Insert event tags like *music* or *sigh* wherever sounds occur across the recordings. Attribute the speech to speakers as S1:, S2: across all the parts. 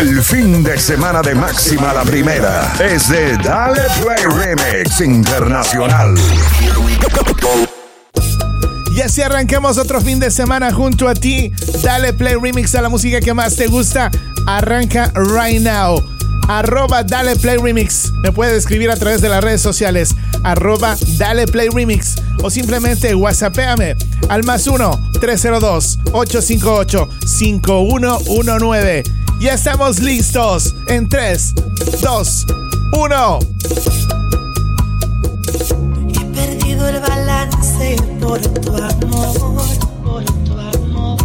S1: El fin de semana de máxima la primera es de Dale Play Remix Internacional.
S2: Y así arranquemos otro fin de semana junto a ti. Dale Play Remix a la música que más te gusta. Arranca right now arroba Dale Play Remix. Me puedes escribir a través de las redes sociales, arroba Dale Play Remix o simplemente whatsappéame al más 1-302-858-5119. Ya estamos listos en 3, 2, 1.
S3: He perdido el balance por tu amor, por tu amor.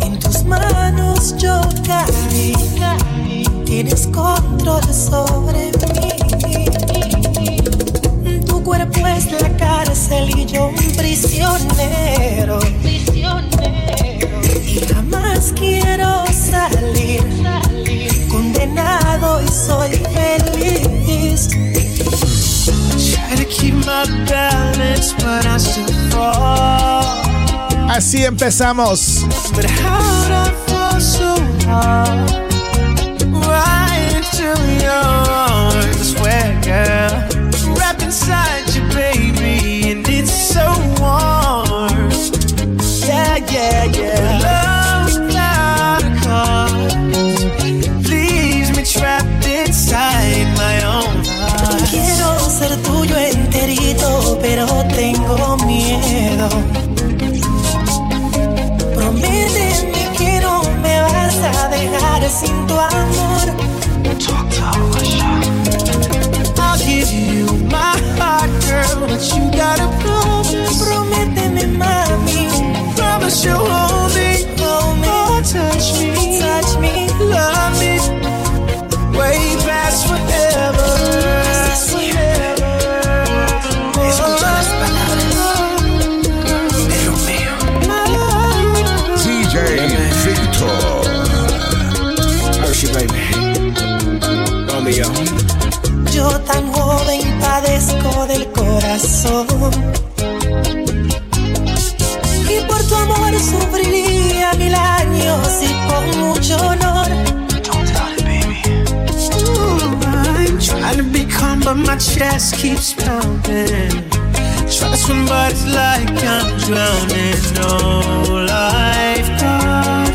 S3: En tus manos yo caí tienes control sobre mí. Tu cuerpo es la cárcel y yo un prisionero. Y jamás quiero salir, condenado y soy feliz.
S2: Así empezamos.
S4: Your arms, swear girl, wrapped inside you, baby, and it's so warm. Yeah, yeah, yeah. Love without a cause leaves me trapped inside my own heart.
S3: Quiero ser tuyo enterito, pero tengo miedo. Prométeme que no me vas a dejar sin tu amor.
S4: But you gotta promise.
S3: Prométeme, mami.
S4: Promise you'll
S3: corazón. Y por tu amor sufriría mil años y con mucho honor.
S4: I'm trying to be calm, but my chest keeps pounding. Try to swim, but it's like I'm drowning. No lifeguard.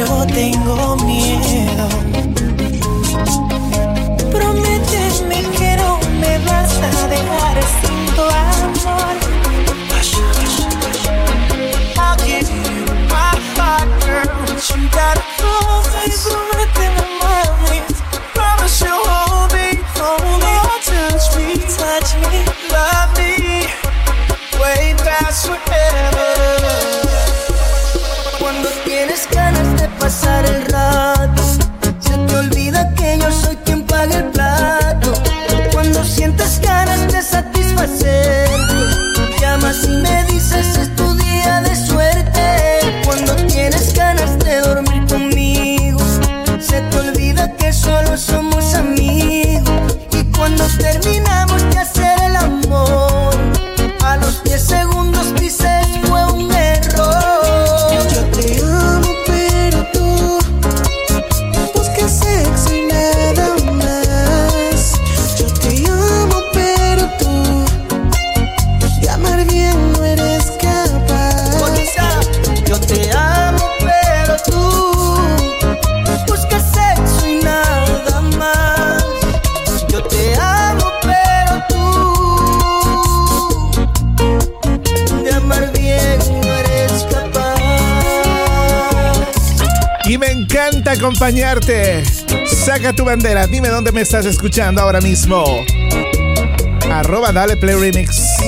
S3: Pero tengo miedo. Prométeme que no me vas a dejar sin tu amor.
S4: I'll give you my heart, hold me, hold me, touch me,
S3: touch me,
S4: love me, way past forever.
S5: Ganas
S2: acompañarte. Saca tu bandera, dime dónde me estás escuchando ahora mismo. Arroba Dale Play Remix.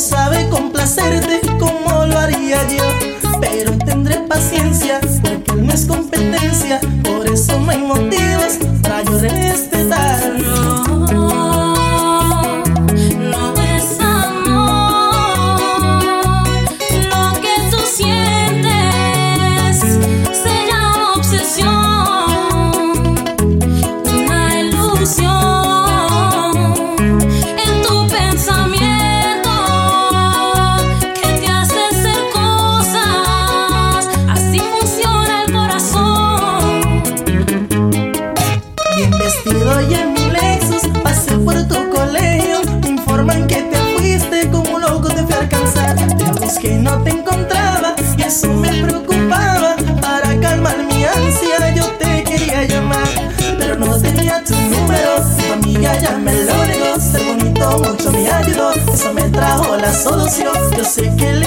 S6: sabe complacerte como lo haría yo. Pero tendré paciencia porque él no es competencia. sé que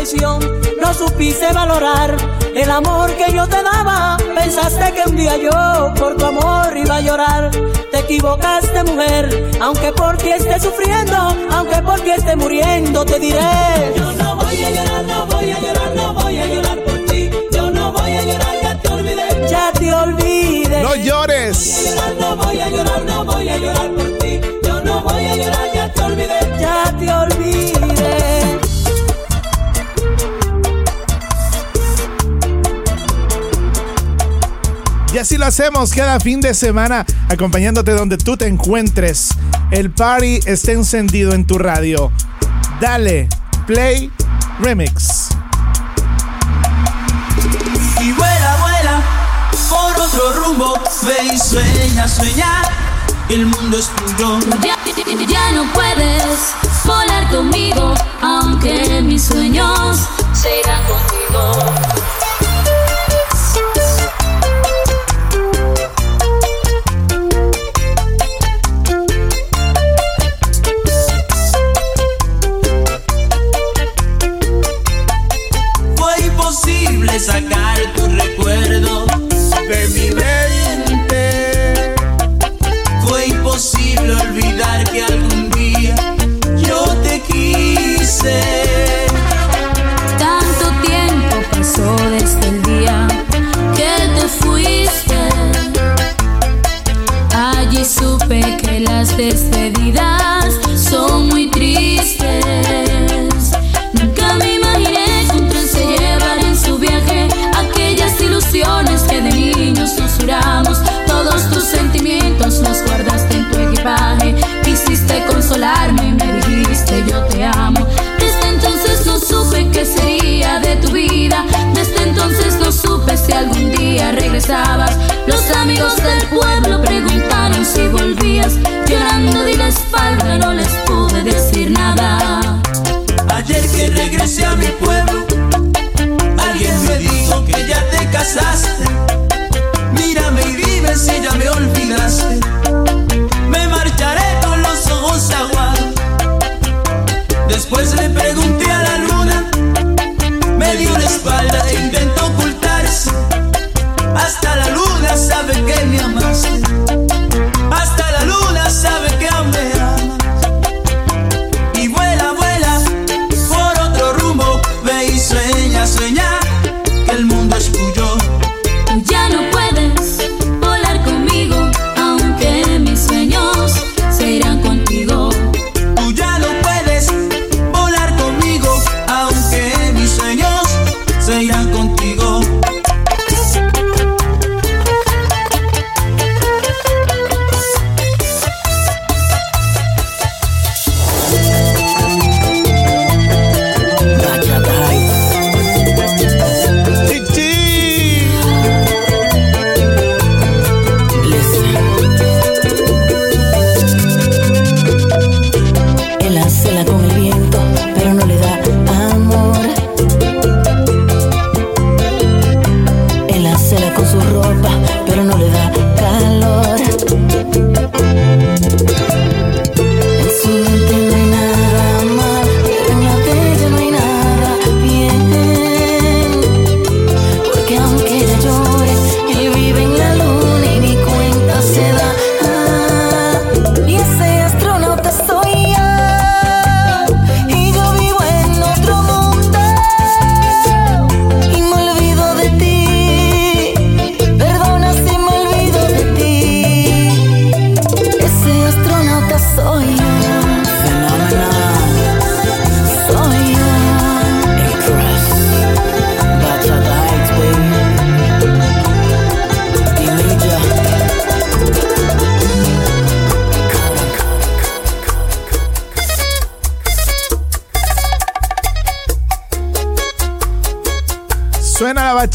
S6: traición. No supiste valorar el amor que yo te daba. Pensaste que un día yo por tu amor iba a llorar. Te equivocaste, mujer, aunque por ti esté sufriendo, aunque por ti esté muriendo, te diré. Yo no voy a llorar, no voy a llorar, no voy a llorar por ti. Yo no voy a llorar, ya te olvidé. Ya te olvidé.
S2: No llores.
S6: llorar, no voy a llorar, no voy a llorar por ti. Yo no voy a llorar, ya te olvidé. Ya te olvidé.
S2: Así lo hacemos cada fin de semana, acompañándote donde tú te encuentres. El party está encendido en tu radio. Dale, play, remix.
S7: Y vuela, vuela por otro rumbo. Ve y sueña, sueña. El mundo es tuyo.
S8: Ya, ya no puedes volar conmigo, aunque mis sueños se irán contigo.
S7: Quise.
S8: Los amigos del pueblo preguntaron si volvías. Llorando di la espalda, no les pude decir nada.
S7: Ayer que regresé a mi pueblo, alguien me dijo que ya te casaste. Mírame y dime si ya me olvidaste.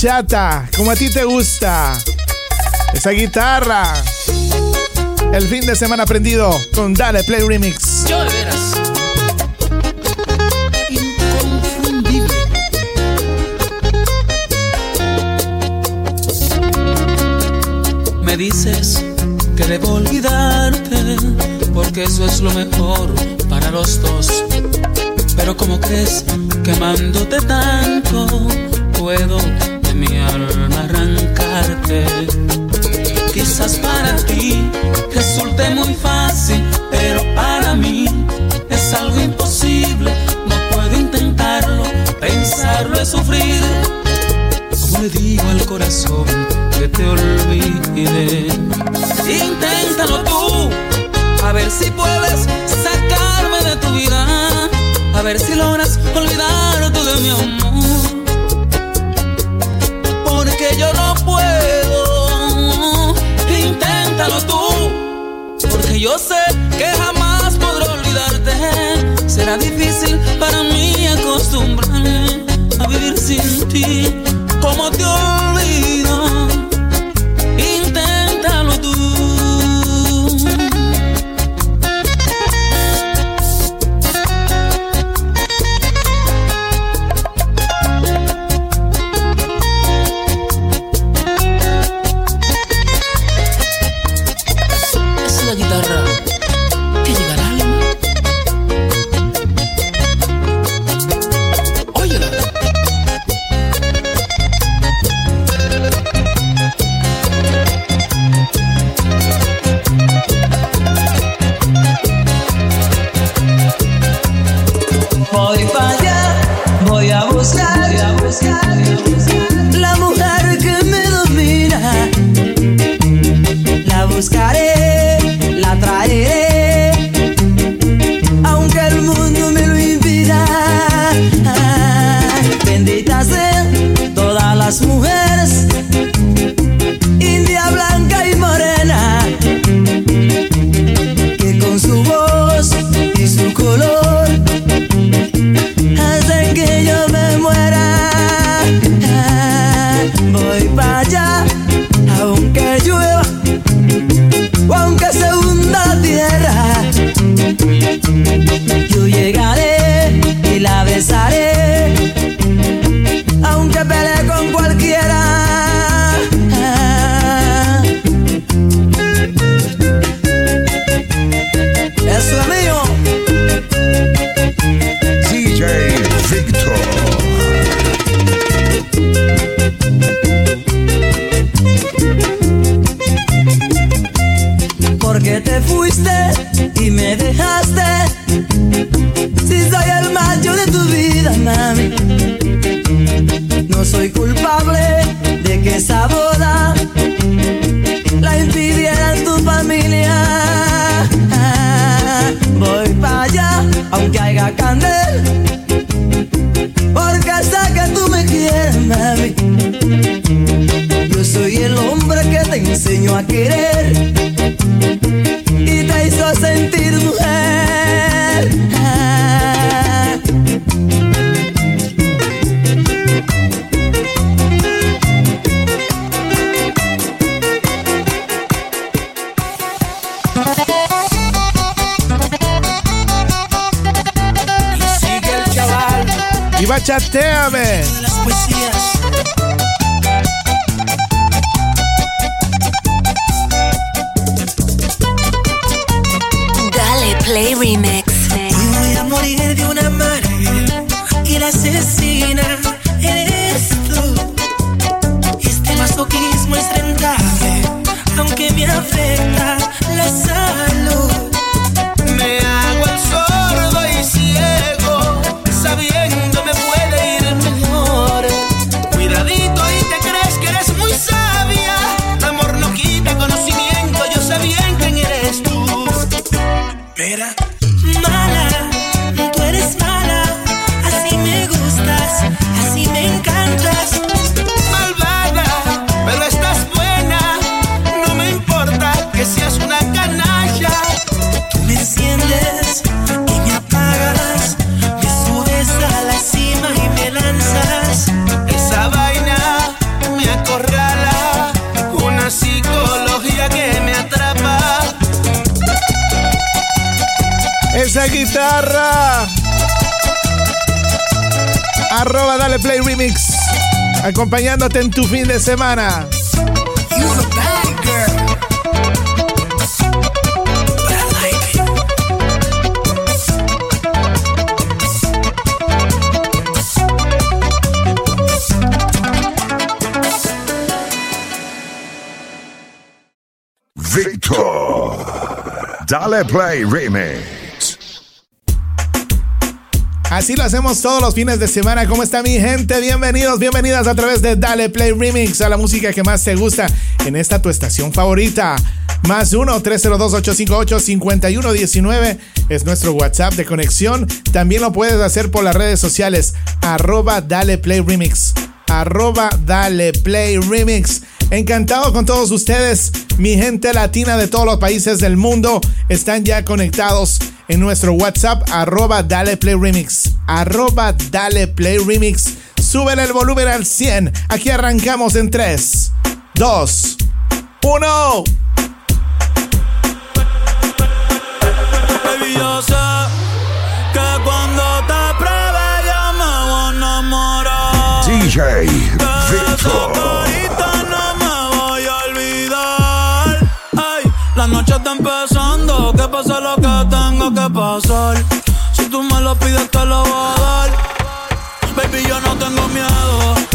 S9: bachata,
S2: como a ti te gusta. Esa guitarra. El fin de semana aprendido con Dale Play Remix.
S10: Yo de veras. Inconfundible. Me dices que debo olvidarte, porque eso es lo mejor para los dos. Pero como crees que amándote tanto, puedo mi alma arrancarte. Quizás para ti resulte muy fácil, pero para mí es algo imposible. No puedo intentarlo, pensarlo es sufrir. Como le digo al corazón que te olvide? Inténtalo tú, a ver si puedes sacarme de tu vida, a ver si logras olvidar olvidarte de mi amor. yo no puedo. Inténtalo tú, porque yo sé que jamás podré olvidarte. Será difícil para mí acostumbrarme a vivir sin ti
S2: Acompañándote en tu fin de semana.
S1: Victor. Dale Play Remix.
S2: Así lo hacemos todos los fines de semana. ¿Cómo está mi gente? Bienvenidos, bienvenidas a través de Dale Play Remix a la música que más te gusta en esta tu estación favorita. Más 1-302-858-5119 es nuestro WhatsApp de conexión. También lo puedes hacer por las redes sociales. Arroba Dale Play Remix. Arroba Dale Play Remix. Encantado con todos ustedes. Mi gente latina de todos los países del mundo están ya conectados en nuestro WhatsApp. Arroba Dale Play Remix. Arroba Dale Play Remix. Súbele el volumen al 100. Aquí arrancamos en 3, 2, 1.
S11: Baby, yo sé que cuando te pruebe ya me voy a enamorar.
S1: DJ Victor.
S11: Que pase lo que tenga que pasar. Si tú me lo pides te lo voy a dar. Baby, yo no tengo miedo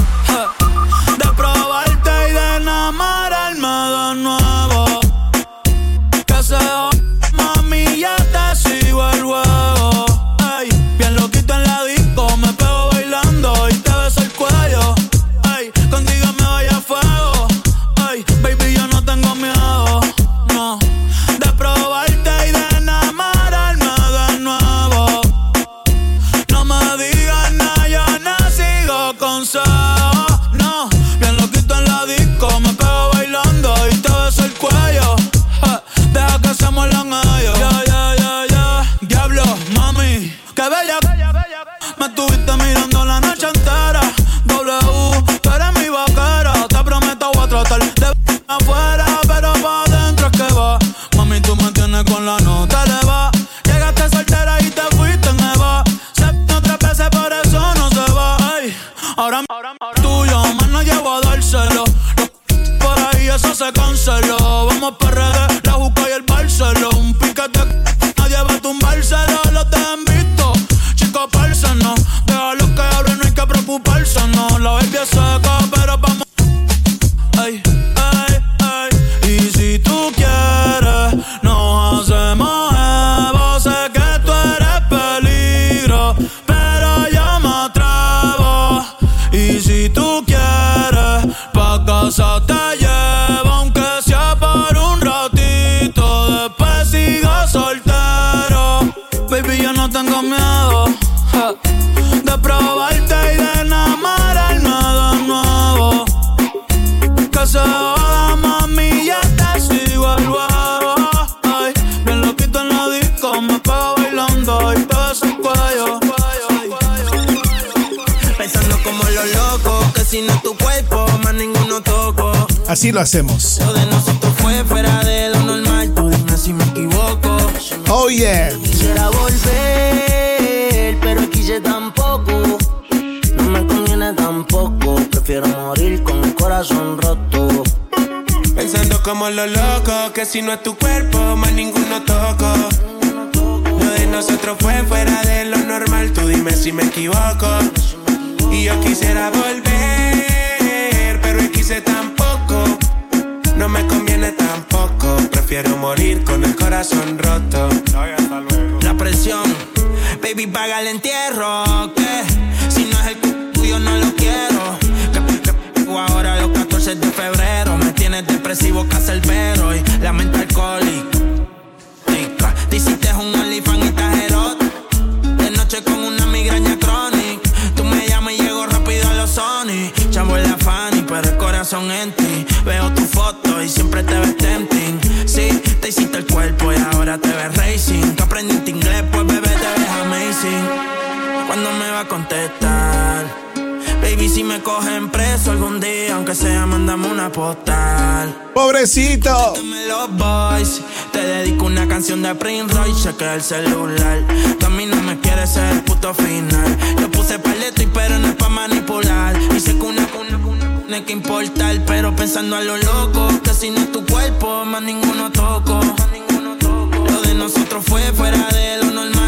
S11: se canceló. Vamos para redes, la juca y el Barceló. Un piquete, nadie va a tumbárselo.
S2: Así lo hacemos.
S12: Lo de nosotros fue fuera de lo normal, tú dime si me equivoco.
S2: Oh yeah.
S12: Quisiera volver, pero quise tampoco. No me conviene tampoco, prefiero morir con el corazón roto.
S4: Pensando como los locos, que si no es tu cuerpo, más ninguno toco. Lo de nosotros fue fuera de lo normal, tú dime si me equivoco. Y yo quisiera volver, prefiero morir con el corazón roto.
S12: La presión, baby, paga el entierro. Que si no es el tuyo, no lo quiero. Que, que, que ahora los 14 de febrero me tienes depresivo, cacerbero y la mente alcohólica. Te hiciste un OnlyFans y estás. De noche con una migraña crónica. Tú me llamas y llego rápido a los Sony. Chavo en la Fanny, pero el corazón en ti. Veo tu foto y siempre te ves tempting te hiciste el cuerpo y ahora te ves racing. Que aprendiste inglés, pues bebé, te ves amazing. Cuando me va a contestar? Baby, si me cogen preso algún día, aunque sea, mandame una postal.
S2: Pobrecito.
S12: los boys. Te dedico una canción de Prince Royce, chequea el celular. Tú a mí no me quieres ser el puto final. Yo puse paleto y pero no es pa' manipular no hay que importar, pero pensando a lo loco. Que si no es tu cuerpo, más ninguno toco. Lo de nosotros fue fuera de lo normal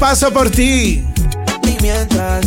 S13: paso por ti. Y mientras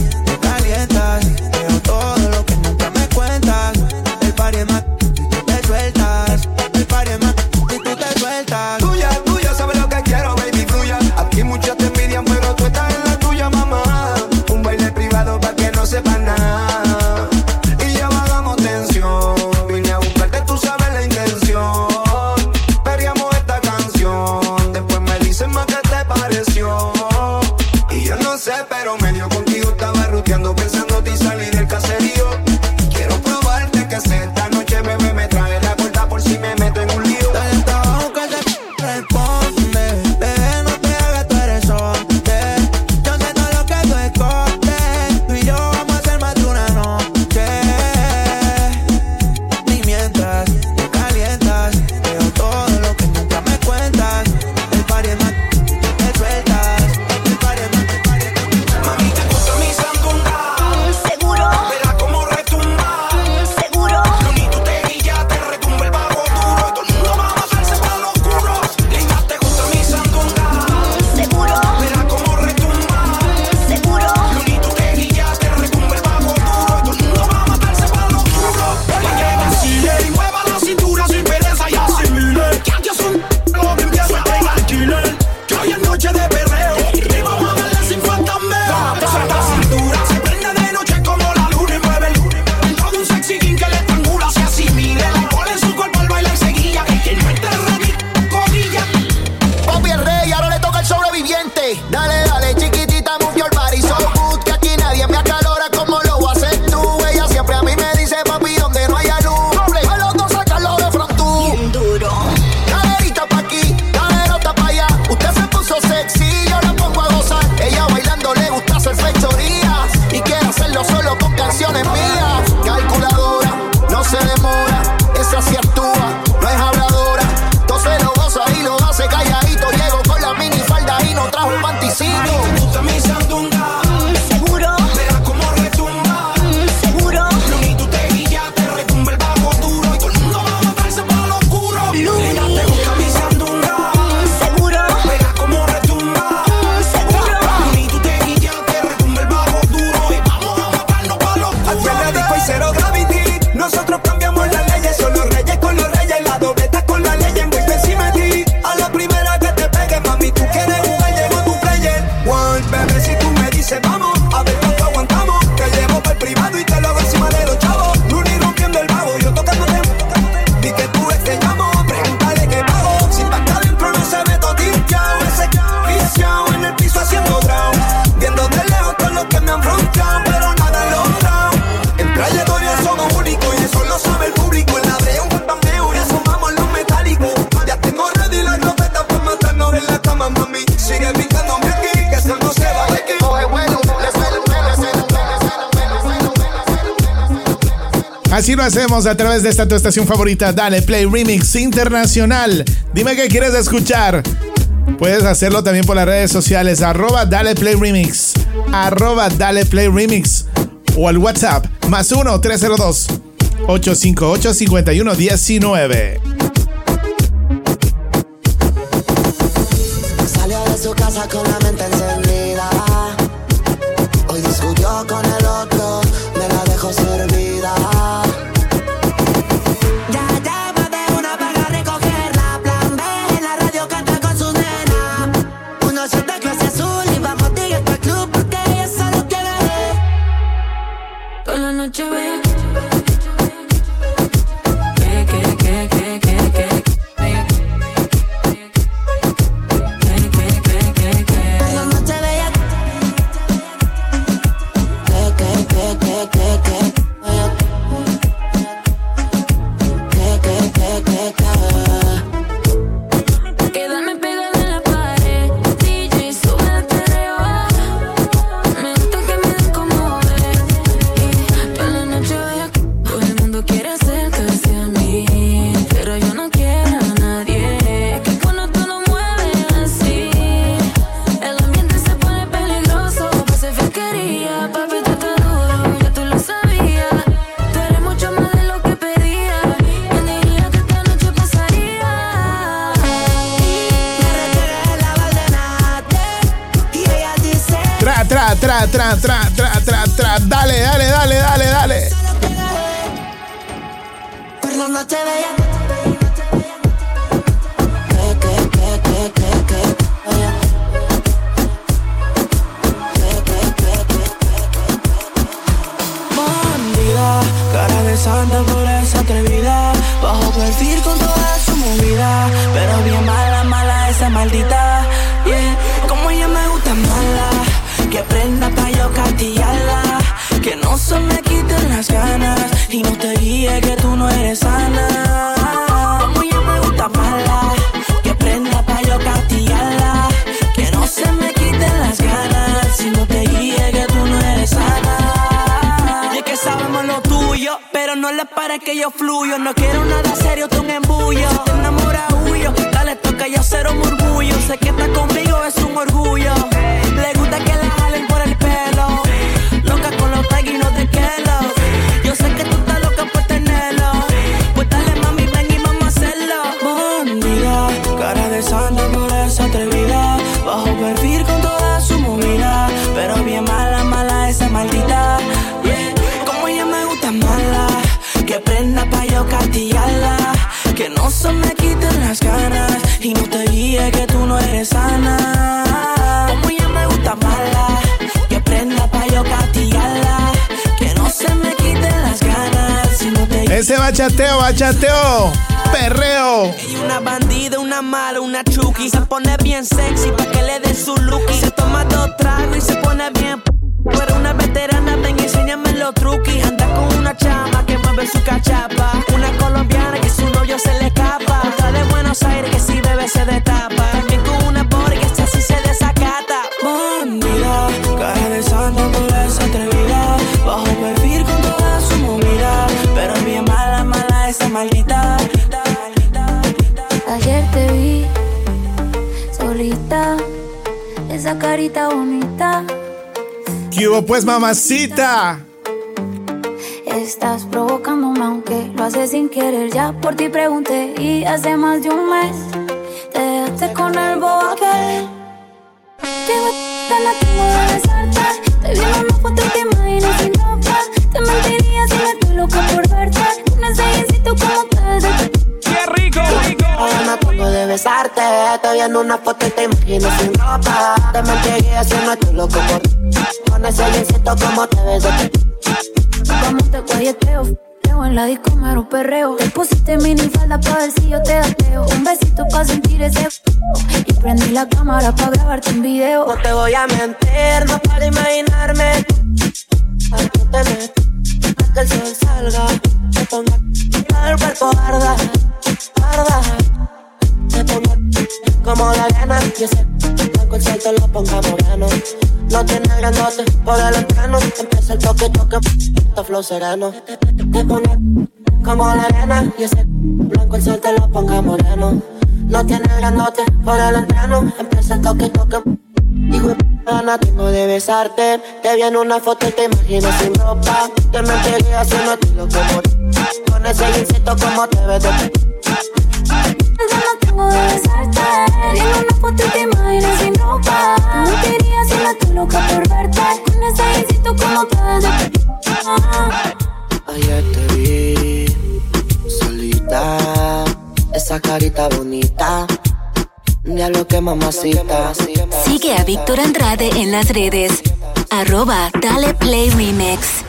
S2: a través de esta tu estación favorita, Dale Play Remix Internacional. Dime qué quieres escuchar. Puedes hacerlo también por las redes sociales, arroba Dale Play Remix, arroba Dale Play Remix o al WhatsApp más 1-302-858-5119.
S5: Salió de su casa con la mente encendida. Hoy discutió con el otro, me la dejó
S14: servir. carita bonita.
S2: ¿Qué hubo pues, mamacita?
S14: Estás provocándome aunque lo haces sin querer. Ya por ti pregunté y hace más de un mes te dejaste con el boba que Llevo tan tengo de besarte. Te vi en una foto y te sin ropa. Te mentiría si me estoy loca por verte. Un ensayincito como te
S15: ¡Qué rico,
S5: rico! cuando de besarte Te viendo una foto y te imagino sin ropa. Te mantegué haciendo tu loco por Con ese jeansito como te ves
S14: Como te guayeteo en la disco me perreo. Te pusiste mini falda pa' ver si yo te dateo. Un besito pa' sentir ese Y prendí la cámara pa' grabarte un video.
S5: No te voy a mentir, no para imaginarme Al que te el sol salga. Te ponga el cuerpo arda, arda se ponga como la gana. Y ese blanco el salto lo ponga moreno. No tiene grandote por el entrano. Empieza el toque, toque, esto flow sereno. Te ponga como la arena. Y ese blanco el salto lo ponga moreno. No tiene grandote por el entrano. Empieza el toque, toque. Dijo, gana tengo de besarte. Te vi en una foto y te imagino sin ropa. Te mentiría haciendo estilo como. Con ese insecto como te ves de
S14: tengo de besarte.
S8: Digo, no puedo te imaginas sin ropa. No te irías si no loca por verte. Con ese besito como puedo
S16: Ayer te vi solita. Esa carita bonita. Diablo que mamacita.
S17: Sigue a Víctor Andrade en las redes. Arroba Dale Play Remix.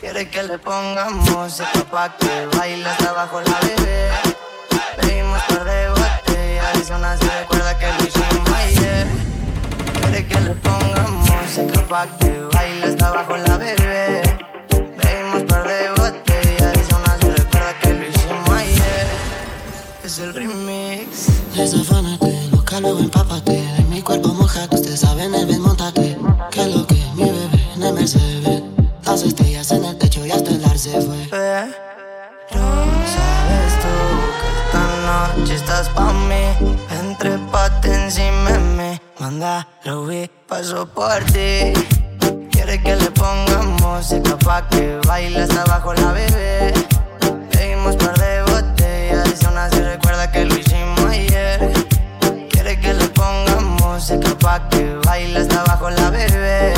S5: Quiere que le pongamos música pa' que bailes hasta abajo la bebé. Quiere que le pongamos música pa' que baile hasta abajo la bebé. Pedimos par de botellas y son así, recuerda que lo hicimos ayer. Es el remix.
S16: Desafánate, busca luego empápate. De mi cuerpo mojado, usted sabe en el desmontate. Que lo que mi bebé en el Mercedes. Las estrellas en el techo y hasta el ar se fue.
S5: Pero sabes tú que esta noche estás pa' mí. Entre pate encima de mí. Manda, lo vi, paso por ti. Quiere que le pongamos música pa' que baile hasta abajo la bebé. Pedimos par de botellas y aún así recuerda que lo hicimos ayer. Quiere que le pongamos música pa' que baile hasta abajo la bebé.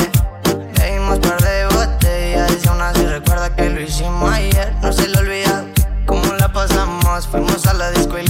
S5: Pedimos par de botellas y aún así recuerda que lo hicimos ayer. No se le olvida cómo la pasamos. Fuimos a la disco y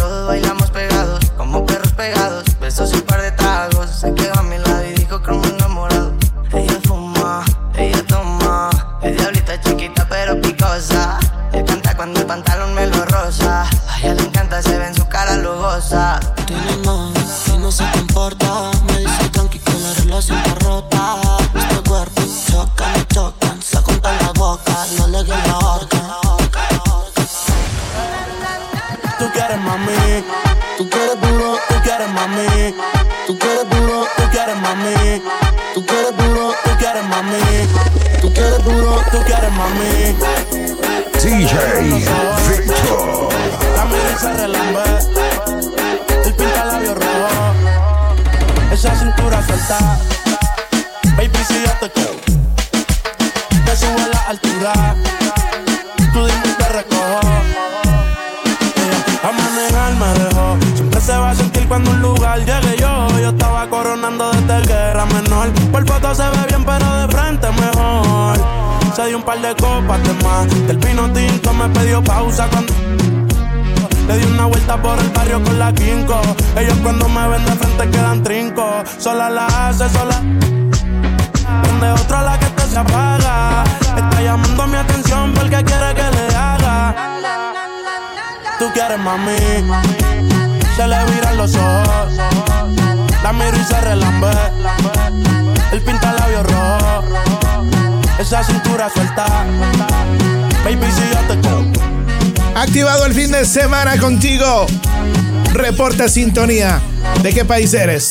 S2: Activado el fin de semana contigo. Reporta sintonía. ¿De qué país eres?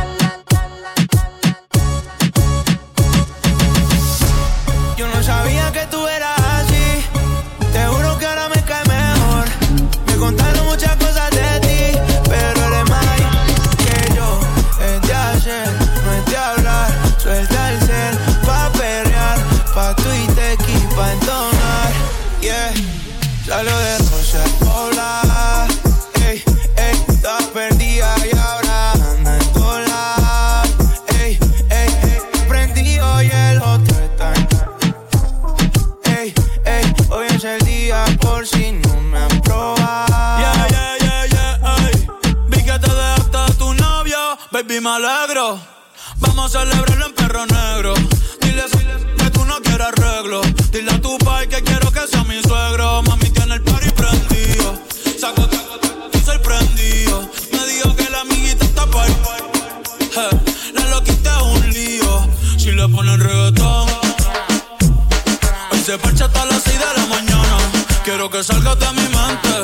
S5: se parcha hasta las 6 de la mañana. Quiero que salgas de mi mente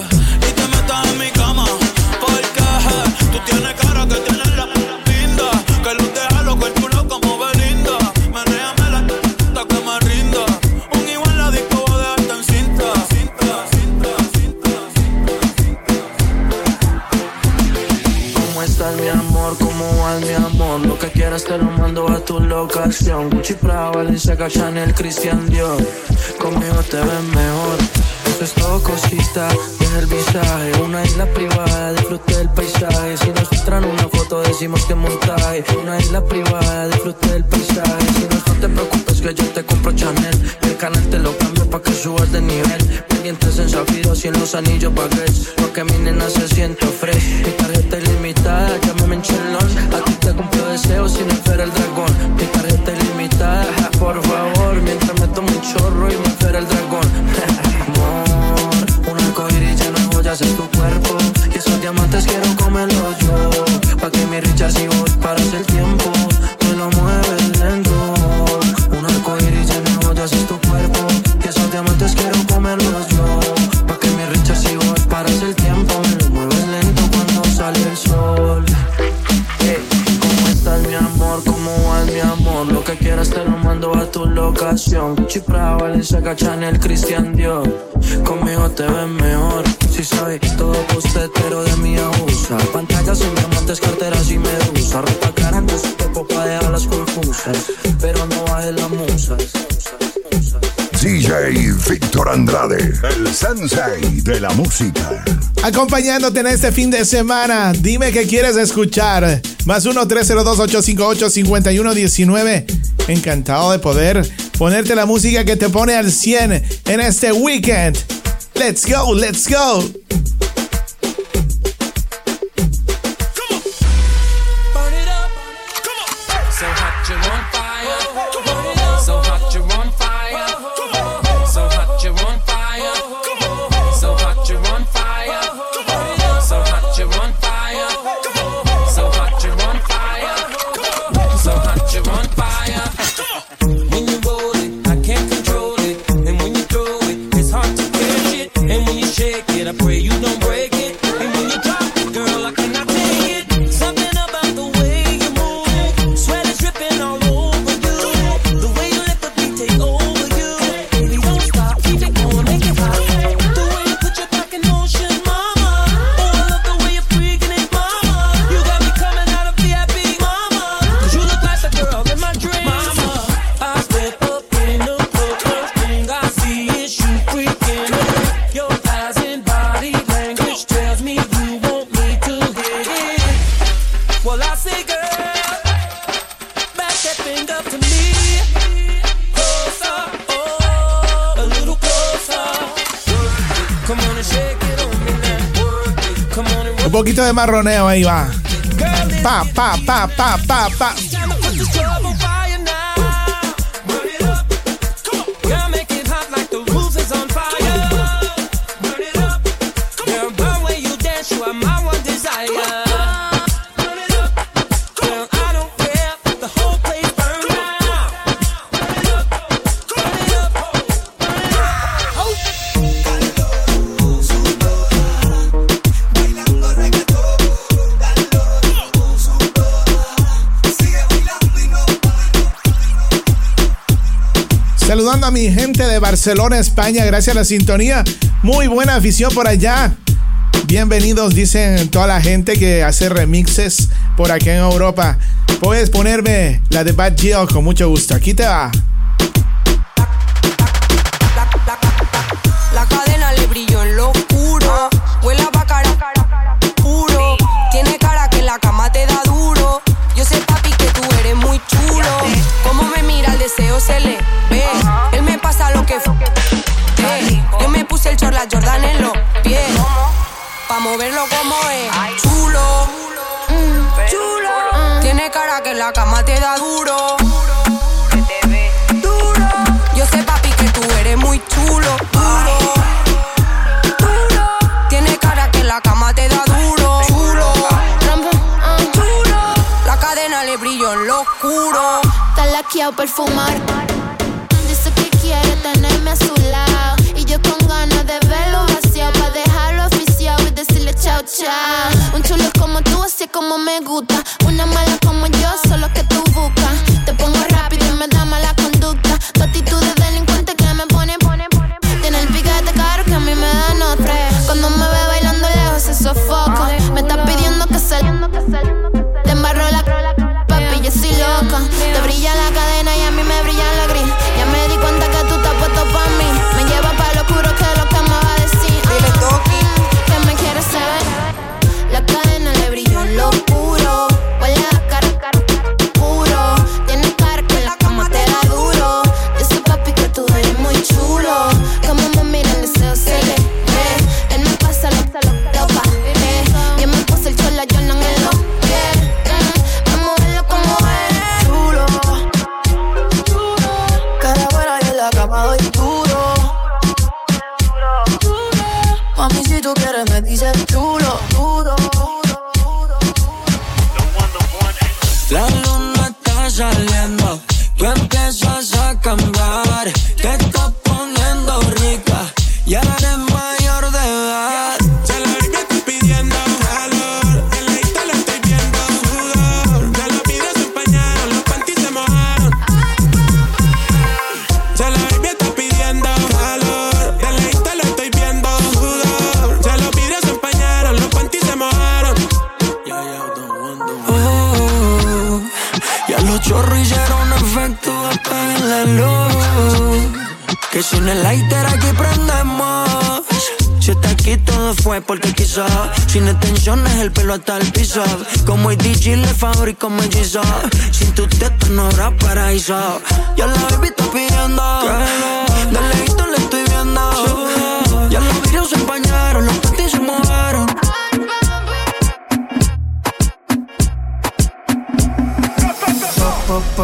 S5: y
S11: te metas en mi cama. Porque tú tienes cara que tienes la pinta. Que luz deja los cuerpos como Belinda. Menéame la puta que me rinda. Un igual la disco va a dejarte en cinta. Cinta, cinta, cinta, cinta, ¿Cómo
S18: estás, mi amor? ¿Cómo vas, mi amor? Lo que quieras te lo mando a tu locación. Gucci Prada, Balenciaga, Chanel, Christian Dior. Conmigo te ves mejor. Eso es todo cosita, deja el visaje. Una isla privada, disfrute del paisaje. Si nos filtran una foto decimos que montaje. Una isla privada, disfrute del paisaje. Si no, no te preocupes que yo te compro Chanel. El canal te lo cambio pa' que subas de nivel. Pendientes en zafiros y en los anillos baguettes. Pa' que mi nena se sienta fresh. Mi tarjeta ilimitada, llámame en chelón. A ti te cumplo deseos sin fuera el dragón. Mi tarjeta ilimitada, por favor Chorro y me fuera el dragón. *laughs* Amor, una coiris llena de joyas en tu cuerpo Y esos diamantes quiero locación Gucci, Prada, Balenciaga, Chanel, Christian Dior. Conmigo te ves mejor. Si soy todo postetero de mi abusa. Pantallas en diamantes, carteras y medusa Ropa cara en tu cuerpo pa' dejarlas confusas. Pero no bajes las musas.
S1: DJ Víctor Andrade, el sensei de la música.
S10: Acompañándote en este fin de semana, dime qué quieres escuchar. Más 1-302-858-5119. Encantado de poder ponerte la música que te pone al 100 en este weekend. Let's go, let's go. Poquito de marroneo ahí va. Pa, pa, pa, pa, pa, pa. A mi gente de Barcelona, España, gracias a la sintonía. Muy buena afición por allá. Bienvenidos, dicen toda la gente que hace remixes por acá en Europa. Puedes ponerme la de Bad Jill con mucho gusto. Aquí te va.
S19: La cama te da duro. Duro. Yo sé, papi, que tú eres muy chulo. Duro. Duro. Tiene cara que la cama te da duro. Chulo. Chulo. La cadena le brilló en lo oscuro.
S20: Está laqueado perfumar. Dice que quiere tenerme a su lado. Y yo con ganas de verlo vaciado. Pa' dejarlo oficial y decirle chao, chao. Un chulo como tú, así como me gusta. Una mala Que
S21: sin el lighter aquí prendemos. Si está aquí todo fue porque quiso. Sin extensiones, el pelo hasta el piso. Como el DJ le fabrico mellizo. Sin tu teta no habrá paraíso. Ya la baby está pidiendo. Lejito le estoy viendo.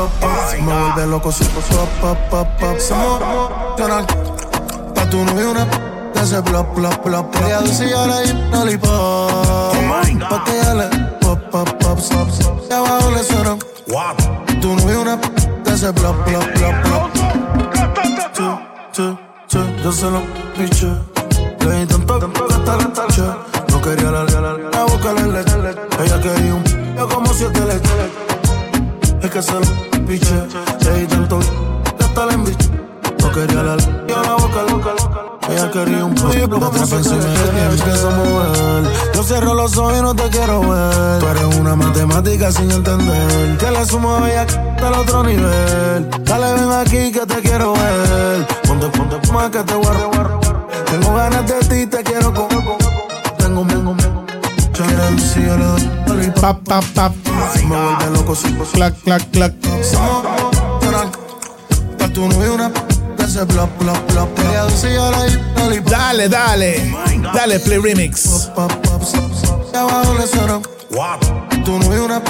S22: Pop, pop, pop. Se me vuelve loco pop, pop, pop. Se emocional. Pa' tu novio una plop, plop, plop. Ella le di lollipop. Pa' que ella le pop, pop, pop, pop. Y abajo le suena. Tu novio una. Chu, chu, chu, yo se lo piché. Le di tanto hasta la taché. No quería la, la, la, la como siete leches. Es que se lo piché. Le di tanto hasta la embiché. No quería la yo la boca loca. Ella quería un pollo como pensé me empieza a mover. Yo cierro los ojos y no te quiero ver. Tú eres una matemática sin entender. Que le sumo a ella el otro nivel. Dale, ven aquí que te quiero ver. Ponte, ponte más que te guarro. Tengo ganas de ti, te quiero con. Tengo, tengo, tengo.
S2: Pap, pap, pap.
S22: Me vuelve loco si
S2: Clac, clac, clac.
S22: Pa' tu novio una.
S2: Dale, dale. Dale, Play Remix.
S22: Tu novio una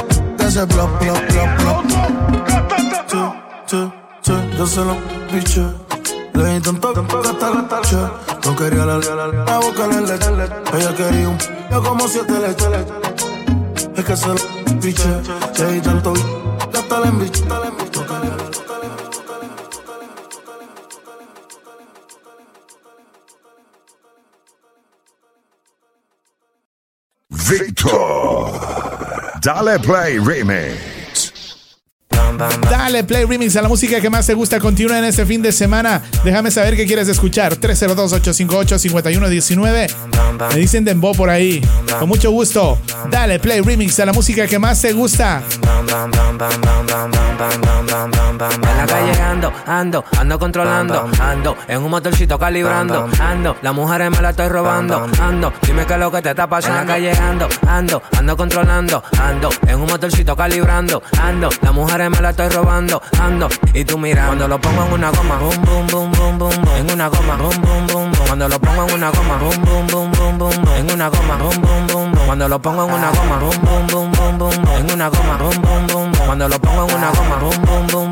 S22: yo se lo tanto hasta la. No quería la, la, la, la boca le leche. Ella quería un yo como siete leches. Es que se lo di tanto hasta la la-
S1: Victor. Dale Play Remix.
S2: Dale Play Remix a la música que más te gusta. Continúa en este fin de semana. Déjame saber qué quieres escuchar. 302-858-5119. Me dicen Dembo por ahí. Con mucho gusto. Dale Play Remix a la música que más te gusta.
S23: En la calle ando, ando, ando controlando, ando en un motorcito calibrando, ando, las mujeres me la estoy robando, ando, dime qué es lo que te está pasando. En la calle ando, ando, ando controlando, ando en un motorcito calibrando, ando, las mujeres me la estoy robando, ando, y tú mira, cuando lo pongo en una goma, boom, boom, boom, boom, boom, en una goma, boom, boom, boom, boom, cuando lo pongo en una goma, boom, boom, boom, boom, boom, en una goma, boom, boom, boom, boom, cuando lo pongo en una goma, boom, boom, boom, boom, boom, en una goma, boom, boom, boom, boom, cuando lo pongo en una goma, boom, boom, boom,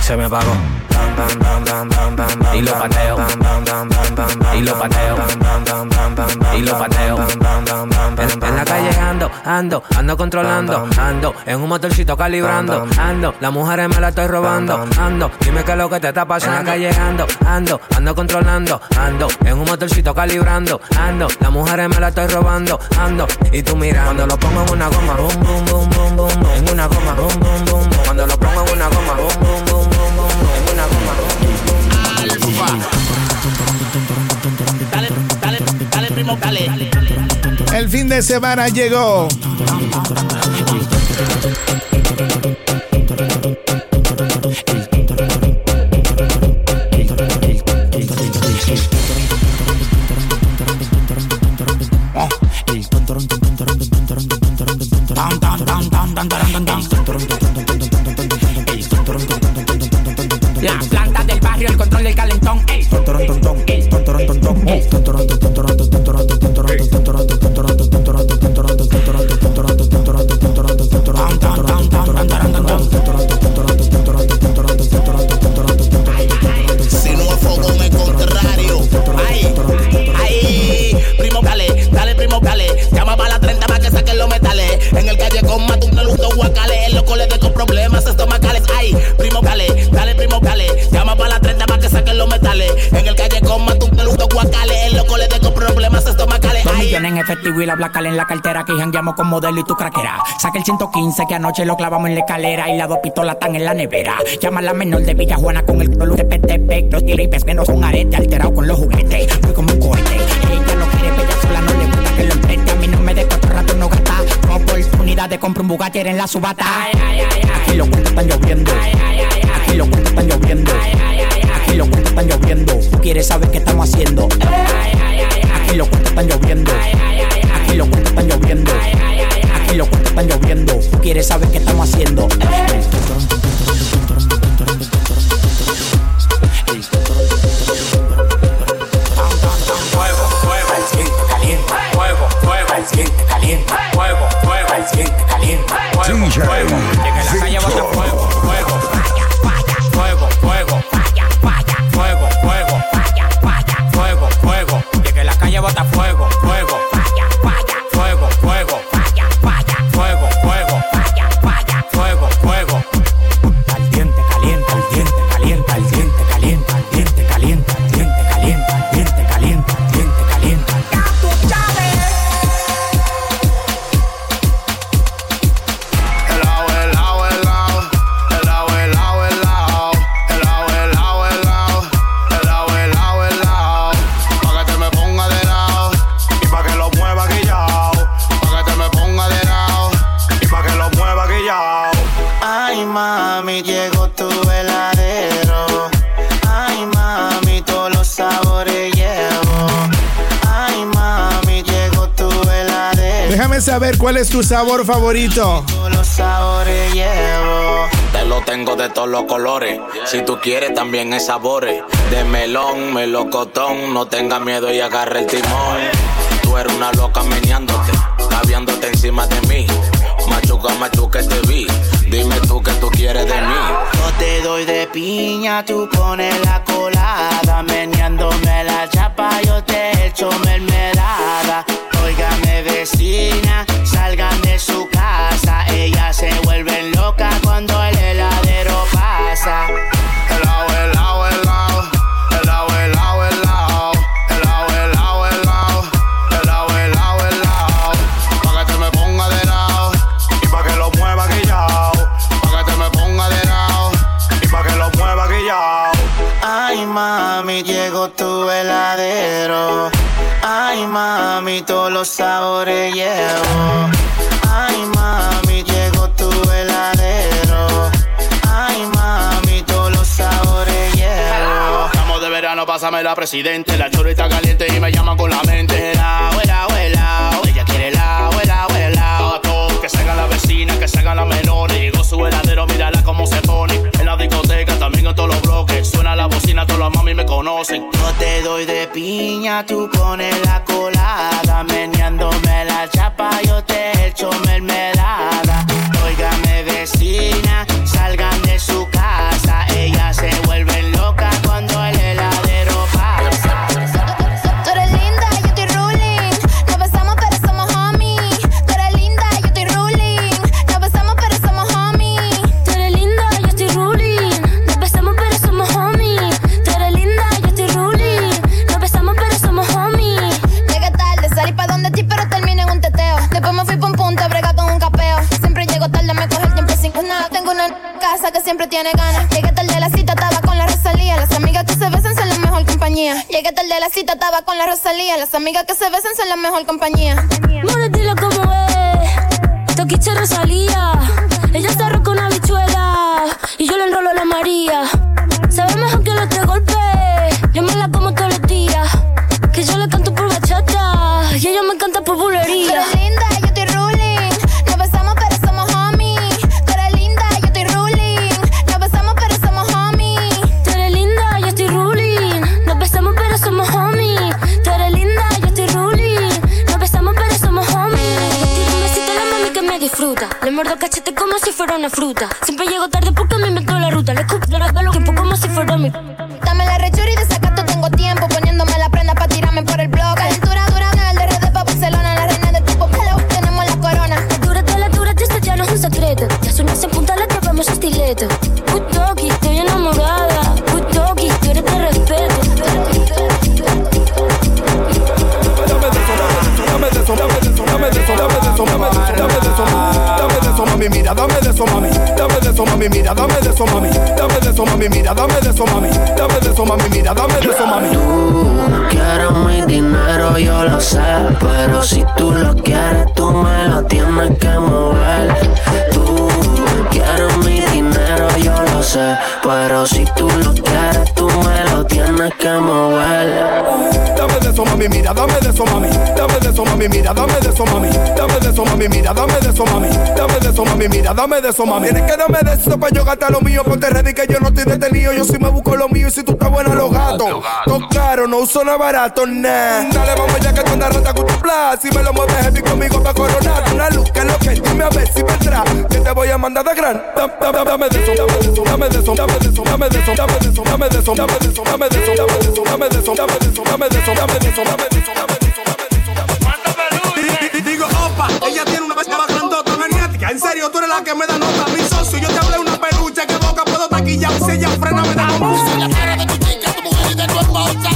S23: Se me apagó. Y lo pateo. Y lo pateo. Y lo pateo. En, en la calle ando, ando, ando controlando, ando en un motorcito calibrando, ando, las mujeres me la estoy robando, ando, dime qué es lo que te está pasando. En la calle ando, ando, ando controlando, ando en un motorcito calibrando, ando, las mujeres me la estoy robando, ando, y tú mira, cuando lo pongo en una goma, boom, boom, boom, boom, boom, en una goma, boom, boom, boom, boom, cuando lo pongo en una goma, boom, boom,
S2: El fin de semana llegó.
S24: La
S25: En el callejón mata un peludo guacales. En los coles de con problemas estomacales.
S24: Dos
S25: Ay,
S24: millones en efectivo y la blacal en la cartera que jangueamos con modelo y tu craquera. Saca el 115 que anoche lo clavamos en la escalera y las dos pistolas están en la nevera. Llama a la menor de Villajuana con el color de PTP. Los gripes que no son arete alterado con los juguetes. Voy como un cohete. Ella lo quiere, bella sola no le gusta que lo empreste. A mí no me de cuatro ratos no gasta. Oportunidad de comprar un Bugatti en la subata. Aquí los cuentos están lloviendo. Aquí los cuentos están lloviendo. Aquí los cuentos están lloviendo. ¿Quieres saber qué estamos haciendo? Aquí los cuentos están lloviendo. Aquí los cuentos están lloviendo. Aquí los cuentos están lloviendo. ¿Quieres saber qué estamos haciendo?
S1: Fuego, fuego, al siguiente caliente. Fuego, fuego. Llega la calle bota fuego. Fuego, Llega
S2: es tu sabor favorito.
S20: Todos los sabores llevo.
S26: Te lo tengo de todos los colores. Si tú quieres, también hay sabores. De melón, melocotón. No tengas miedo y agarra el timón. Tú eres una loca meneándote, caviándote encima de mí. Machuca, machuca, te vi. Dime tú qué tú quieres de mí.
S20: Yo te doy de piña, tú pones la colada. Meneándome la chapa, yo te echo mermelada. Óigame, vecina, todos los sabores llevo. Ay, mami, llegó tu heladero. Ay, mami, todos los sabores llevo.
S25: Estamos de verano, pásame la presidente. La chorita caliente y me llaman con la mente. La abuela, abuela, ella quiere la abuela, abuela. Todo, que salga la vecina, que salga la menor. Llegó su heladero, mírala cómo se pone. En todos los bloques. Suena la bocina, todos los mami me conocen.
S20: Yo te doy de piña, tú pones la colada. Meneándome la chapa, yo te echo mermelada. Óigame, vecina,
S27: siempre tiene ganas. Llegué tarde a la cita, estaba con la Rosalía. Las amigas que se besan son la mejor compañía. Llegué tarde a la cita, estaba con la Rosalía. Las amigas que se besan son la mejor compañía.
S8: More, dilo como es. Toquiche Rosalía. Ella está roca una bichuela. Y yo le enrolo a la María. Sabe mejor que los tres golpes. Yo me la como todos
S14: fuera una fruta. Siempre llego tarde porque me meto la ruta. Le escupo la lo tiempo como si fuera mi.
S28: Eso, mami, mira, dame de eso, mami, dame de eso, mami, mira, dame de eso, mami, dame de eso, mami, mira, dame de eso, mami.
S22: Tú quieres mi dinero, yo lo sé, pero si tú lo quieres, tú me lo tienes que mover. Tú quieres mi dinero, yo lo sé, pero si tú lo quieres, tienes que mover.
S28: Dame de eso, mami, mira, dame de eso, mami, dame de eso, mami, mira, dame de eso, mami, dame de eso, mami, mira, dame de eso, mami, dame de eso, mami, mira, dame de eso, mami. Tienes que darme de eso para yo gastar lo mío, ponte ready que yo no estoy detenido, yo sí me busco lo mío y si tú estás buena los gatos. Todo caro, no uso nada barato, nah. Dale, vamos ya que tú andas rata con tu si me lo mueves heavy conmigo pa' coronar, una luz que lo que dime a ver si vendrá, que te voy a mandar de gran. Dame, dame, dame de eso, dame de eso, dame de eso, dame de eso, dame de eso, dame de eso, dame de eso, dame de eso, dame de eso, dame de eso, dame de eso, dame de eso, dame de eso, dame de eso, dame de eso, dame de eso.
S29: Digo, opa, ella tiene una bestia grandota, maniática. En serio, tú eres la que me da nota. Mi socio, yo te hablé una peluche que boca puedo taquillar. Si ella frena, me da como
S25: La cara de tu chica, tu mujer y de tu esposa.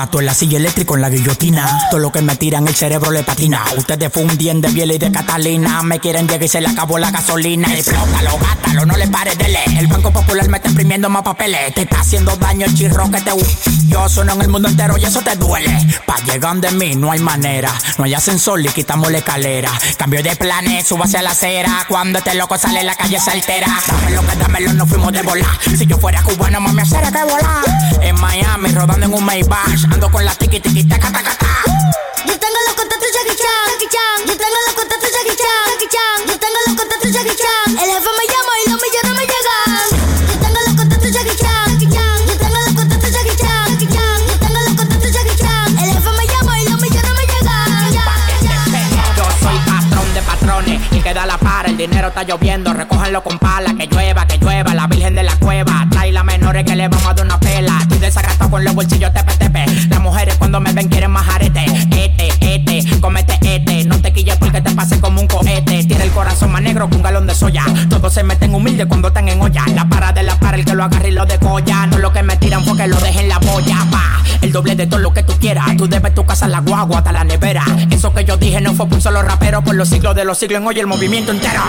S24: Mato? En la silla eléctrica, en la guillotina. Todo lo que me tiran, el cerebro le patina. Ustedes fundien de Biel y de Catalina. Me quieren llegar y se le acabó la gasolina. Explótalo, gátalo, no le pares de leer. El Banco Popular me está imprimiendo más papeles. Te está haciendo daño el chirro que te... Yo sueno en el mundo entero y eso te duele. Pa' llegar de mí no hay manera. No hay ascensor y quitamos la escalera. Cambio de planes, subo hacia la acera. Cuando este loco sale la calle se altera. Dámelo que dámelo, no fuimos de volar. Si yo fuera cubano, mami, hacer que volar. En Miami, rodando en un Maybach. Ando con la tiki tiki taca taca ta.
S20: Yo tengo los contactos Jackie Chan, Jackie Chan. Yo tengo los contactos Jackie Chan, Jackie Chan. Yo tengo los contactos Jackie Chan. El jefe me llama y los millones me llegan. Yo tengo los contactos Jackie Chan, Jackie Chan. Yo tengo los contactos Jackie Chan, Jackie Chan. Yo tengo los contactos Jackie Chan. El jefe me llama y los millones me llegan.
S24: Yo soy patrón de patrones y que da la para, el dinero está lloviendo, recójanlo con pala, que llueva, que llueva, la virgen de la cueva, trae la menores que le vamos a dar una pela, estoy desacatado con los bolsillos tepe tepe, las mujeres cuando me ven quieren más arete, este, este, comete este, no te quilles porque te pase como un cohete, tira el corazón más negro que un galón de soya, todos se meten humildes cuando están en olla, la para de la para, el que lo agarre y lo decolla, no lo que me tiran porque lo dejen la boya, pa, el doble de todo lo que tú quieras, tú debes tu casa, la guagua, hasta la nevera, eso que yo dije no fue por un solo rapero, por los siglos de los siglos en hoy el movimiento entero.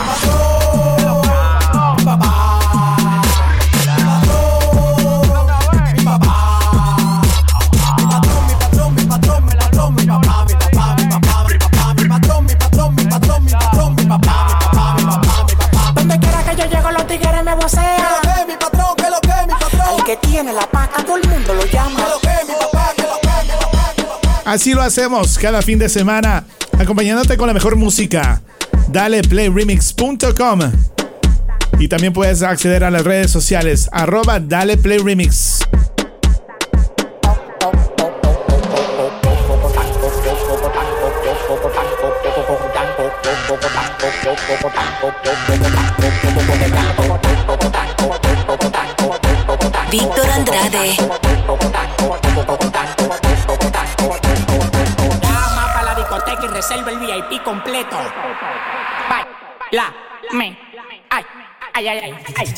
S24: tiene la paca, todo el mundo lo llama.
S2: Así lo hacemos cada fin de semana, acompañándote con la mejor música. Dale playremix.com y también puedes acceder a las redes sociales arroba Dale Play Remix.
S17: Víctor Andrade.
S24: Llama para la discoteca y reserva el VIP completo. Baila, me, ay, ay, ay, ay, ay.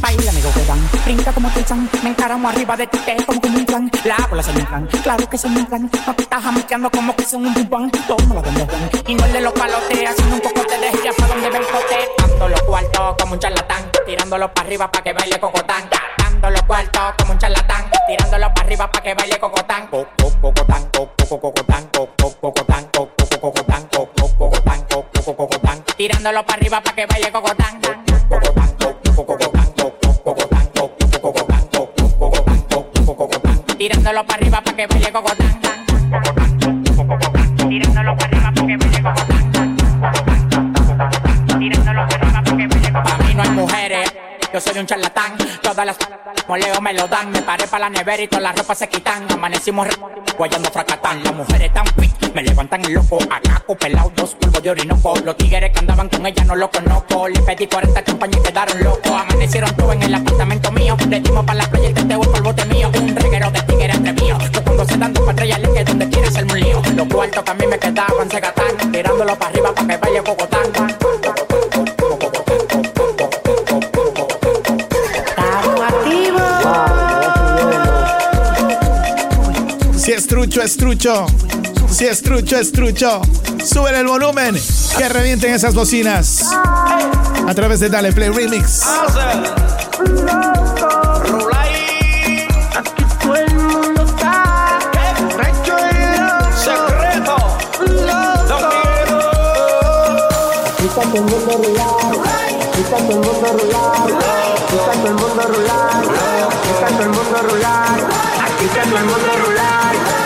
S24: Baila, amigo, que dan. Brinca como Tarzán. Me encaramo arriba de ti, te como como un plan. La bola se me plan. Claro que se me te estás jamaqueando como que son un bubán. Toma la plan. Y no el de los palotes. Haciendo un cocote de gira para donde ve el cote. Dando los cuartos como un charlatán. Tirándolo para arriba para que baile cocotán. Dando los cuartos como un charlatán. Tirándolo para arriba para que baile cocotán. Co- co- Cocotán, co- co- cocotán, co- co- cocotán, co- co- cocotán, co- co- cocotán, co- co- cocotán. Tirándolo para arriba para que baile cocotán. Tirándolo para arriba para que baile cocotán. Yo soy un charlatán, todas las moleo me lo dan. Me paré para la nevera y todas las ropas se quitan. Amanecimos guayando fracatán. Las mujeres tan fit, me levantan el loco. Acá pelado, dos polvos de orinoco. Los tigres que andaban con ella no los conozco. Le pedí 40 campañas y quedaron locos. Amanecieron todos en el apartamento mío. Le dimos para la playa el teteo el polvote mío. Un reguero de tigres entre mío. Yo cuando se dan dos patrullas que donde quiera hacerme un lío. Los cuartos que a mí me quedaban se gatan. Tirándolo para arriba para que vaya Cocotán.
S2: Trucho, es trucho. Si es trucho, es trucho. Sube el volumen. Que revienten esas bocinas. A través de Dale Play Remix.
S29: Todo el mundo
S13: todo el mundo rular, está todo el mundo rular,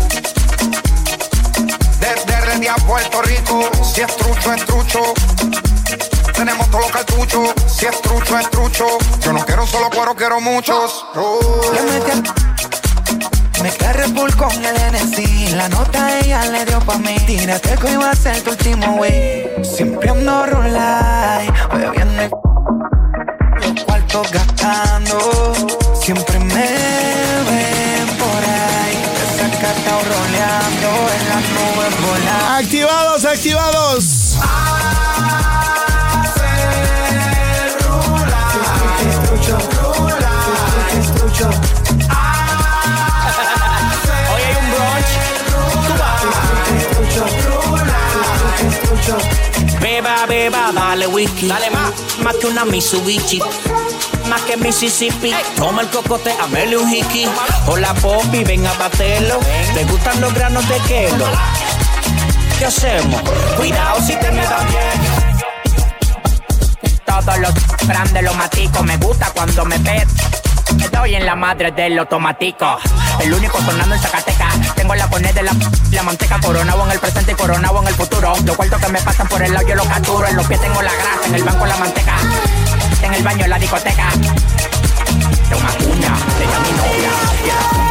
S30: Ready a Puerto Rico, si es trucho, es trucho. Tenemos todos los cartuchos, si es trucho, es trucho. Yo no quiero un solo cuero, quiero muchos.
S13: Le metí al- Me quedé Red Bull con el NC La nota ella le dio pa' mí Tírate que iba a ser tu último wey Siempre ando rulay Bebiendo los cuartos gastando Siempre
S2: Activados, activados.
S24: Hoy hay un brunch.
S31: Beba, beba, dale whisky. Dale más. Más que una Mitsubishi. Más que Mississippi. Toma el cocote, amele un hiki. Hola, Poppy, ven a baterlo. ¿Te gustan los granos de kelo? ¿Qué hacemos? Cuidado si te me da bien.
S24: Todos los grandes los matico. Me gusta cuando me ves. Doy en la madre del automático. El único sonando en Zacatecas. Tengo la poner de la, manteca coronado en el presente y coronado en el futuro. Los cuartos que me pasan por el lado yo los capturo. En los pies tengo la grasa, en el banco la manteca. En el baño la discoteca. De una de mi novia.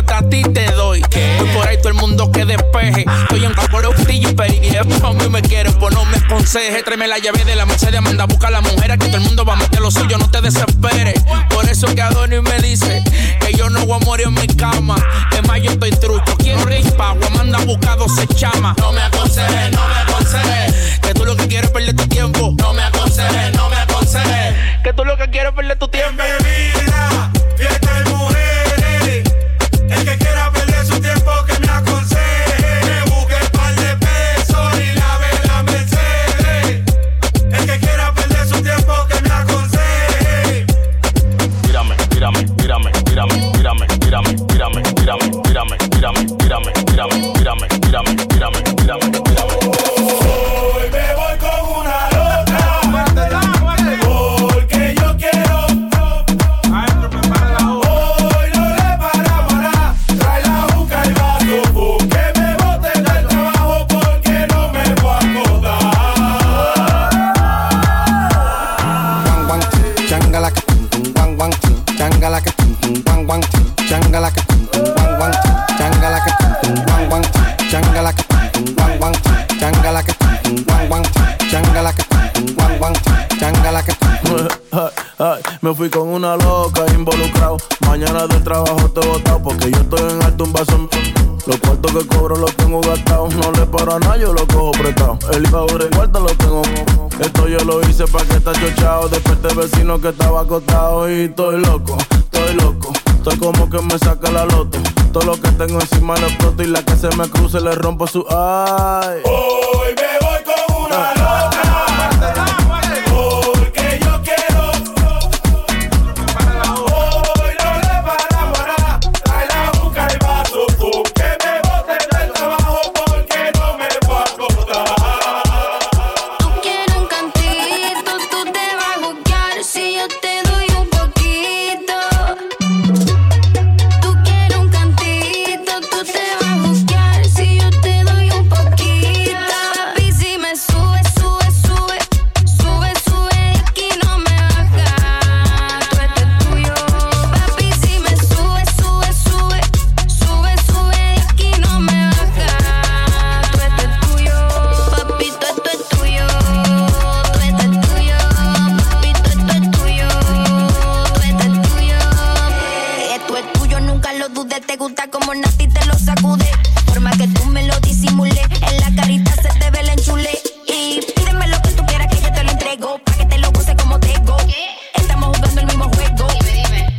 S31: Ti te doy. Voy por ahí todo el mundo que despeje.
S24: estoy en por y peri. A mí me quieren, pues no me aconseje. Tráeme la llave de la Mercedes, manda a buscar a la mujer. Que todo el mundo va a meter lo suyo, no te desesperes. Por eso que Adonis me dice que yo no voy a morir en mi cama. Es más, yo estoy trucho. Quiero rich power, manda a buscar 12 chama. No me aconseje, no me aconseje. Que tú lo que quieres es perder tu tiempo. No me aconseje, no me aconseje. Que tú lo que quieres es perder tu tiempo.
S29: Me
S32: fui con una loca involucrado. Mañana del trabajo te botado porque yo estoy en alto un vaso. Los cuartos que cobro los tengo gastados. No le paro a yo lo cojo prestado. El pobre cuarto lo tengo. Esto yo lo hice pa' que está chochado. Desperté vecino que estaba acostado. Y estoy loco, estoy loco. Estoy como que me saca la loto. Todo lo que tengo encima lo exploto. Y la que se me cruce le rompo su ay.
S29: Hoy me voy con una loca.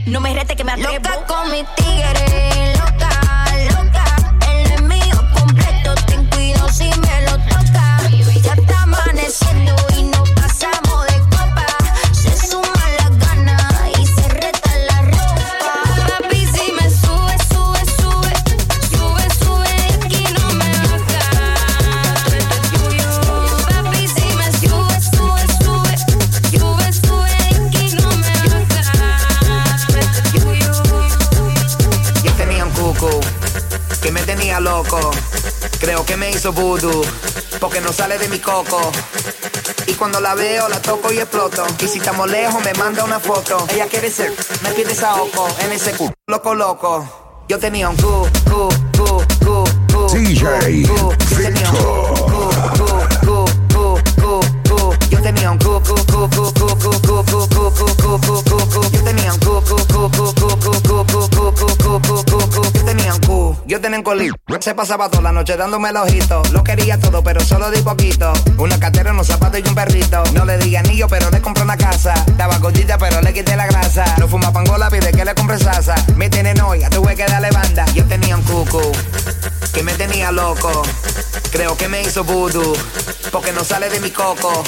S33: No me rete que me atrevo. Loca con mi tigre. Loca,
S1: Que me hizo voodoo porque no sale de mi coco. Y cuando la veo, la toco y exploto. Y si estamos lejos, me manda una foto. Ella quiere ser, me pide saoco en ese cu, loco, loco. Yo tenía un cu, cu, cu, cu, cu.
S34: DJ
S1: cu. Yo tenía un cu, cu, cu, cu, cu, cu. Yo tenía un cu, cu, cu, cu, cu, cu, cu, cu, cu, cu, cu, Se pasaba toda la noche dándome el ojito. Lo quería todo, pero solo di poquito. Una cartera, unos zapatos y un perrito. No le di anillo, pero le compré una casa. Estaba gordita, pero le quité la grasa. No fuma pangola, pide que le compre salsa. Me tiene noia, tuve que darle banda. Yo tenía un cucu que me tenía loco. Creo que me hizo voodoo, porque no sale de mi coco.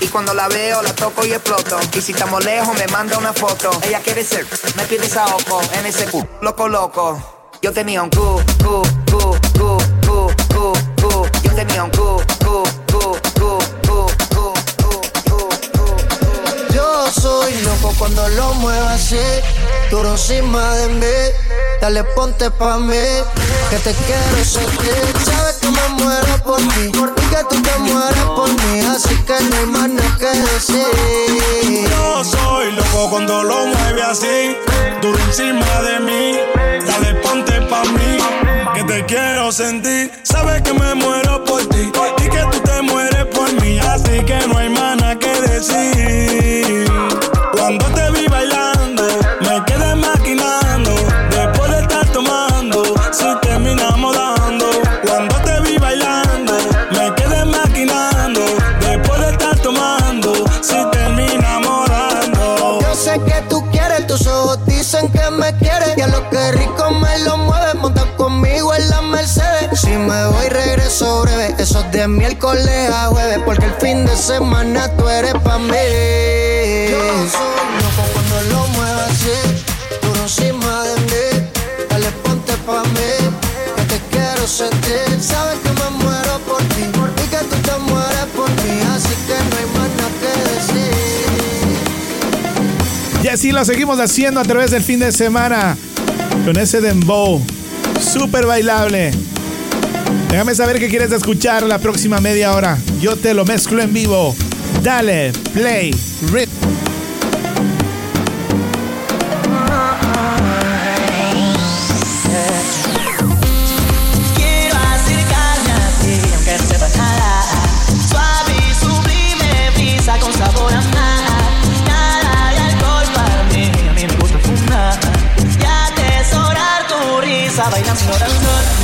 S1: Y cuando la veo, la toco y exploto. Y si estamos lejos, me manda una foto. Ella quiere ser, me pide saoco en ese cu, loco, loco. Yo tenía un cu, cu, cu, cu, cu, cu, cu. Yo tenía un cu, cu, cu, cu, cu, cu.
S5: Yo soy loco cuando lo muevo así, duro encima de mí. Dale, ponte pa' mí, que te quiero sentir. Sabes que me muero por ti, y que tú te mueres por mí. Así que no hay más nada que decir.
S29: Yo soy loco cuando lo mueve así, duro encima de mí. Que te
S35: quiero sentir. Sabes que me muero por ti y que tú te mueres por mí. Así que no hay más nada que decir. Cuando te vi bailando, me quedé maquinando. Después de estar tomando, si terminamos dando. Cuando te vi bailando, me quedé maquinando. Después de estar tomando, si terminamos dando.
S5: Yo sé que tú quieres, tus ojos dicen que me quieres. A lo que rico me lo mueve, me voy, regreso breve. Eso es de miércoles a jueves, porque el fin de semana tú eres pa' mí. Yo soy loco cuando lo muevas así, tú encima de mí. Dale, ponte pa' mí, que te quiero sentir. Sabes que me muero por ti y que tú te mueres por mí. Así que no hay más nada que decir.
S2: Y así lo seguimos haciendo a través del fin de semana. Con ese dembow. Súper bailable. Déjame saber qué quieres escuchar la próxima media hora. Yo te lo mezclo en vivo. Dale, play, rip.
S14: Bailando sin hora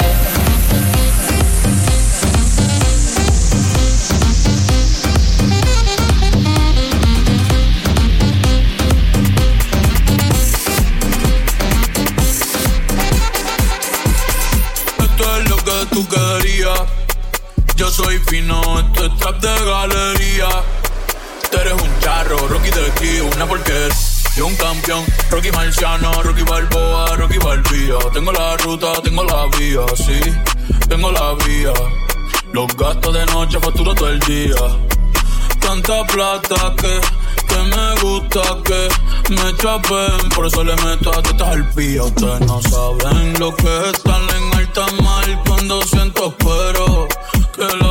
S11: Esto es trap de galería. Tú eres un charro, Rocky de aquí, una porquería. Yo un campeón, Rocky Marciano, Rocky Balboa, Rocky Balbía. Tengo la ruta, tengo la vía, sí, tengo la vía. Los gastos de noche facturo todo el día. Tanta plata que, que me gusta que me chapen. Por eso le meto a tetas al pía. Ustedes no saben lo que es estar en alta mar cuando siento pero que los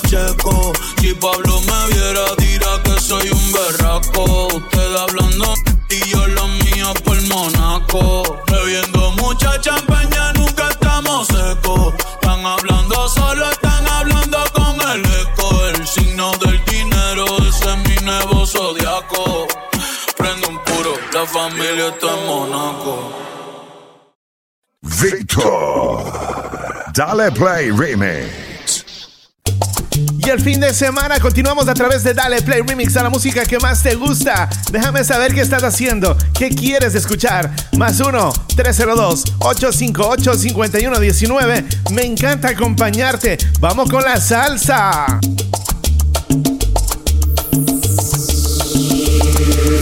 S11: Checo. Si Pablo me viera, dirá que soy un berraco. Usted hablando y yo lo mío por Monaco. Bebiendo mucha champaña, nunca estamos secos. Están hablando solo, están hablando con el eco. El signo del dinero, ese es mi nuevo zodiaco. Prende un puro, la familia está en Monaco.
S1: Victor. Dale Play Remix.
S2: Y el fin de semana continuamos a través de Dale Play Remix a la música que más te gusta. Déjame saber qué estás haciendo, qué quieres escuchar. Más 1-302-858-5119. Me encanta acompañarte. Vamos con la salsa.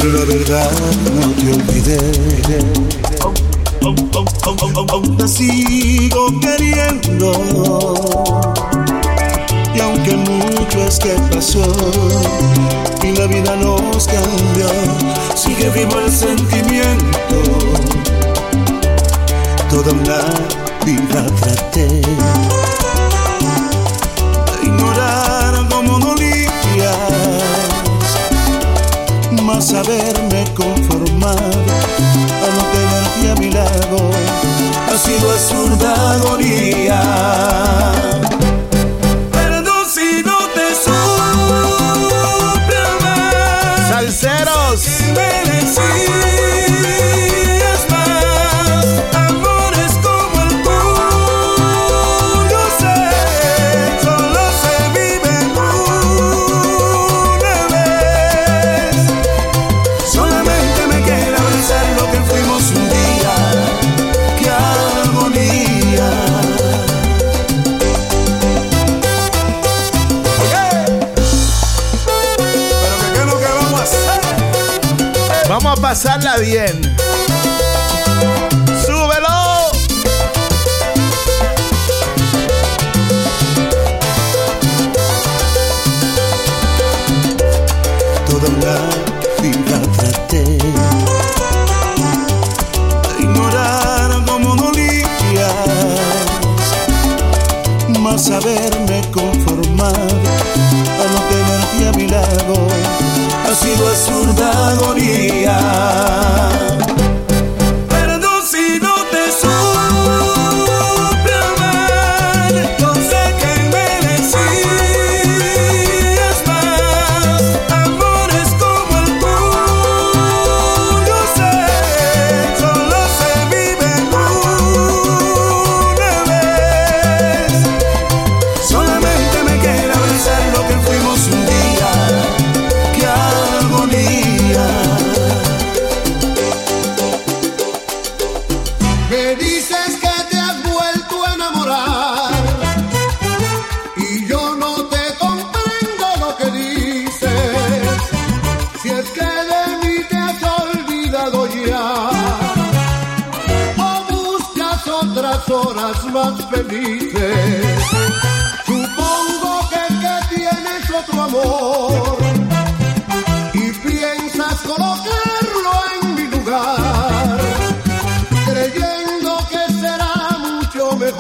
S32: La verdad no te olvidé. Te sigo queriendo. Y aunque mucho es que pasó y la vida nos cambió, sigue vivo el sentimiento. Toda una vida traté de ignorar cómo dolías más haberme conformado a no tenerte a mi lado ha sido absurda agonía.
S2: Bien. ¡Súbelo!
S32: Toda la vida traté de ignorar cómo dolías, más saberme conformar a no tenerte a mi lado ha sido absurda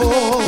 S36: mucho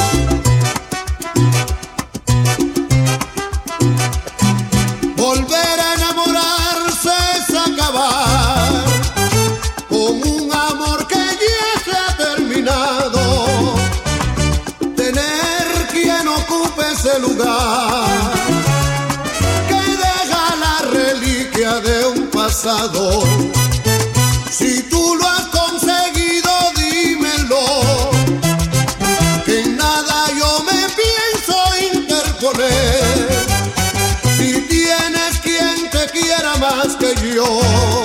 S36: Si tú lo has conseguido, dímelo. Que en nada yo me pienso interponer. Si tienes quien te quiera más que yo.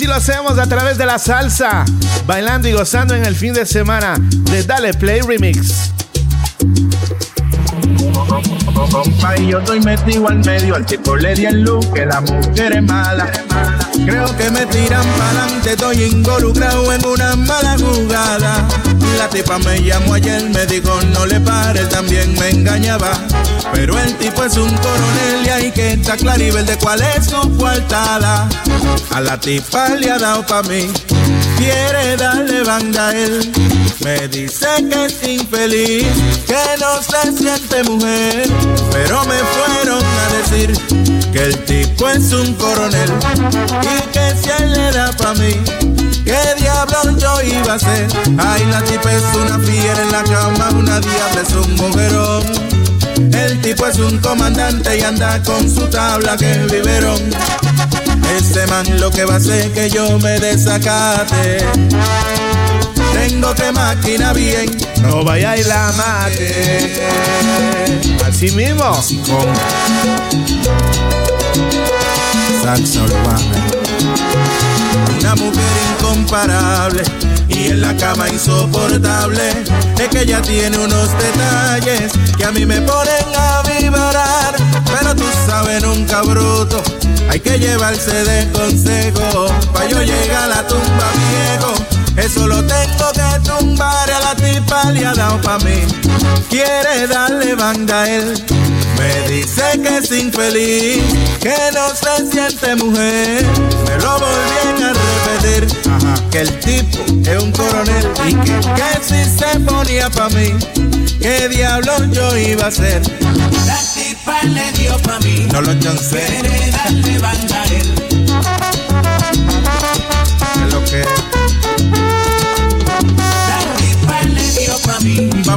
S2: Así lo hacemos a través de la salsa, bailando y gozando en el fin de semana de Dale Play Remix.
S37: Y yo estoy metido al medio, al tipo le di el look, que la mujer es mala. Creo que me tiran pa'lante, estoy involucrado en una mala jugada. La tipa me llamó ayer, me dijo no le pare, también me engañaba. Pero el tipo es un coronel y hay que estar claro y ver de cuál es su coartada. A la tipa le ha dado pa' mí, quiere darle banda a él. Me dice que es infeliz, que no se siente mujer. Pero me fueron a decir que el tipo es un coronel y que si él le da pa' mí, ¿qué diablos yo iba a hacer? Ay, la tipa es una fiera en la cama, una diabla es un mujerón. El tipo es un comandante y anda con su tabla que es biberón. Ese man lo que va a hacer que yo me desacate. Tengo que máquina bien,
S2: no vaya y la mate.
S32: Así mismo.
S37: Una mujer incomparable y en la cama insoportable. Es que ella tiene unos detalles que a mí me ponen a vibrar. Pero tú sabes, nunca bruto. Hay que llevarse de consejo. Pa' yo llegar a la tumba viejo. Eso lo tengo que tumbar a la tipa le ha dado pa' mí. Quiere darle banda a él. Me dice que es infeliz, que no se siente mujer. Me lo volví a repetir, que el tipo es un coronel y que, que si se ponía pa' mí, ¿qué diablo yo iba a hacer?
S38: La tipa le dio pa' mí.
S37: No lo chancé.
S38: Quiere darle banda a él.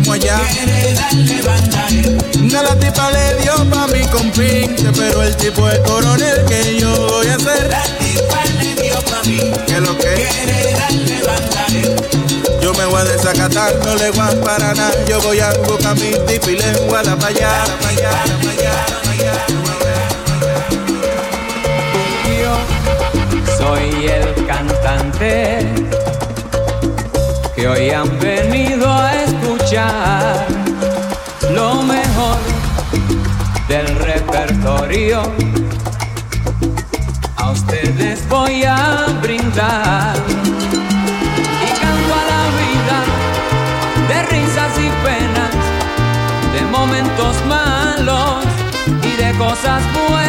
S37: Vamos allá. Una la tipa le dio pa' mi compinte, pero el tipo es coronel que yo voy a hacer.
S38: La tipa le dio pa' mí.
S37: ¿Qué es lo que?
S38: Quiere darle banda.
S37: Yo me voy a desacatar, no le voy a para nada. Yo voy a buscar mi tipa y le voy a dar pa' allá, pa' allá, pa' allá, pa' allá.
S39: Yo soy el cantante que hoy han venido a lo mejor del repertorio. A ustedes voy a brindar y canto a la vida de risas y penas, de momentos malos y de cosas buenas.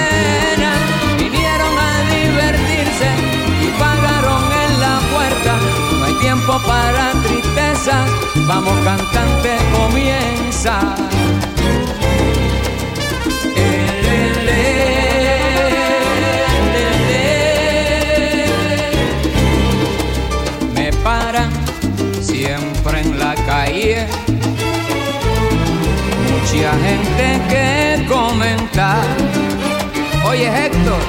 S39: Tiempo para tristezas, vamos cantante, comienza. Me paran siempre en la calle. Mucha gente que comenta. Oye Héctor,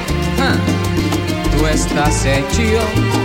S39: tú estás hecho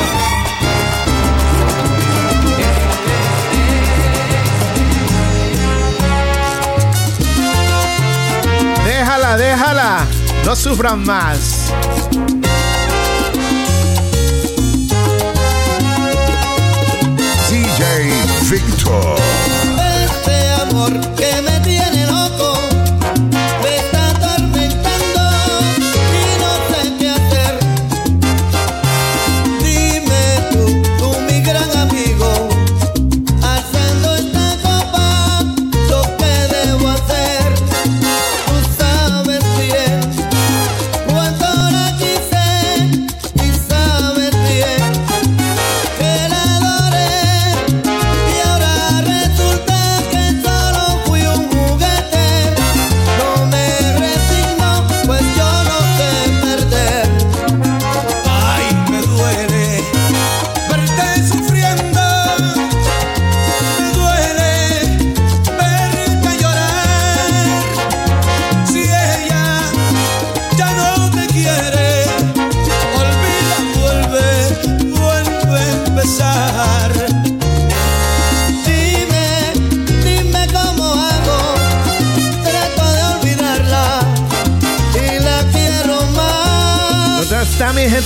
S32: Déjala. No sufran más.
S5: DJ Victor.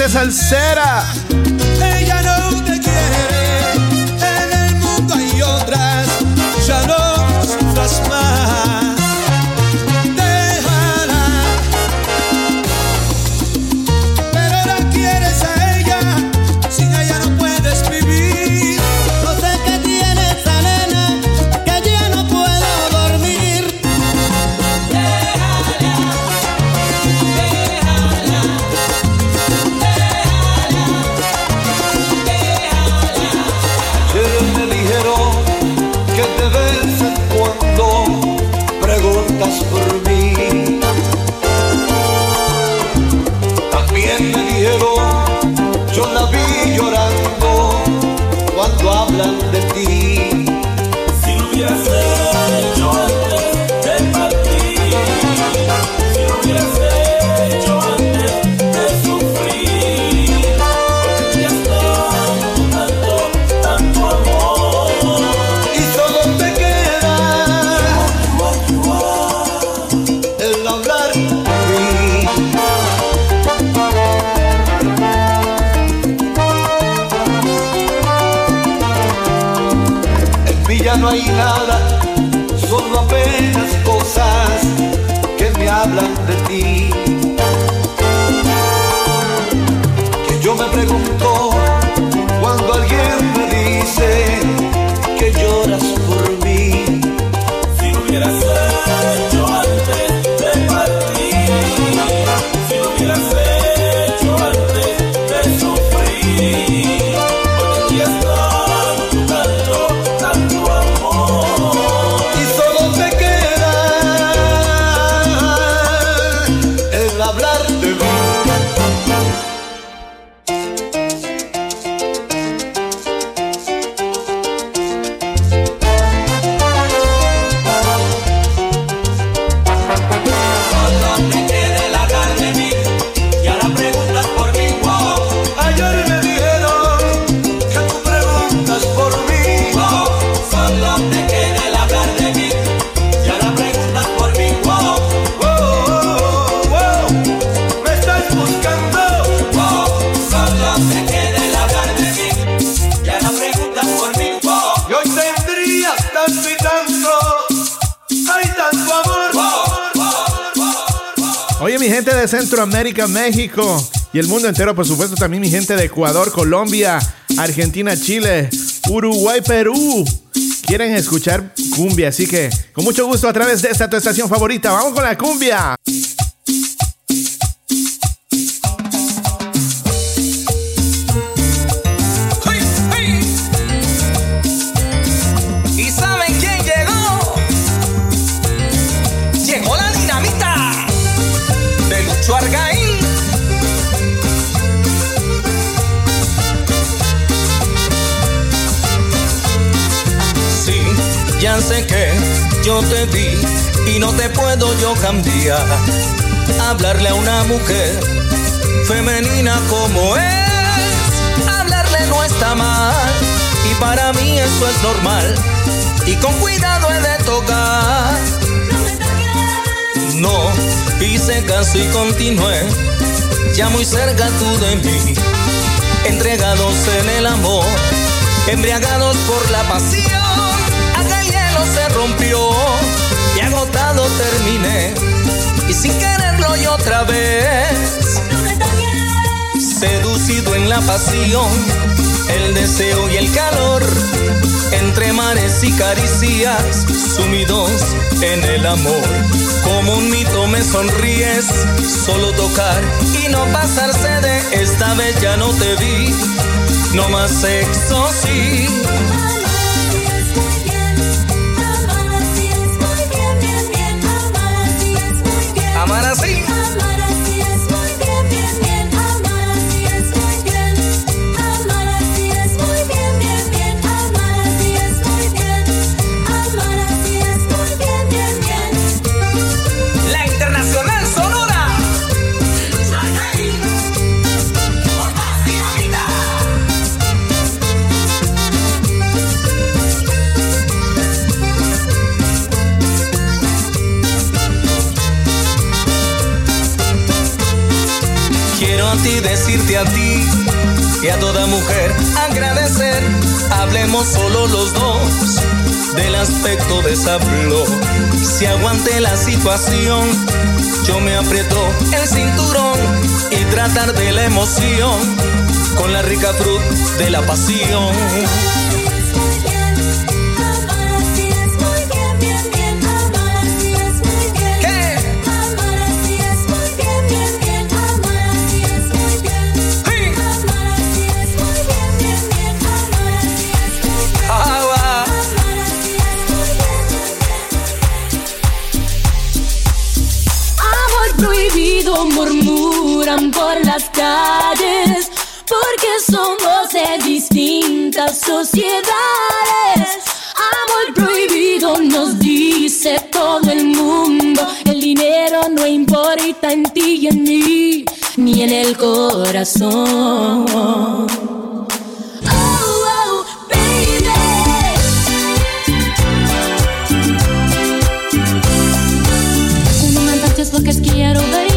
S32: Salsera?
S40: Nada, solo apenas cosas que me hablan de ti.
S2: Centroamérica, México y el mundo entero, por supuesto, también mi gente de Ecuador, Colombia, Argentina, Chile, Uruguay, Perú. Quieren escuchar cumbia, así que con mucho gusto a través de esta tu estación favorita. Vamos con la cumbia.
S8: Sé que yo te vi y no te puedo yo cambiar. Hablarle a una mujer femenina como es, hablarle no está mal. Y para mí eso es normal. Y con cuidado he de tocar. No, hice caso y continué. Ya muy cerca tú de mí. Entregados en el amor. Embriagados por la pasión. Se rompió. Y agotado terminé. Y sin quererlo yo otra vez. Seducido en la pasión. El deseo y el calor. Entre mares y caricias. Sumidos en el amor. Como un mito me sonríes. Solo tocar y no pasarse de esta vez ya no te vi. No más sexo, sí. Amar así. Decirte a ti y a toda mujer agradecer. Hablemos solo los dos del aspecto de esa flor. Si aguante la situación, yo me aprieto el cinturón y tratar de la emoción con la rica fruta de la pasión.
S41: Sociedades. Amor prohibido nos dice todo el mundo. El dinero no importa en ti y en mí, ni en el corazón. Oh, oh, baby. Como me es lo que quiero verte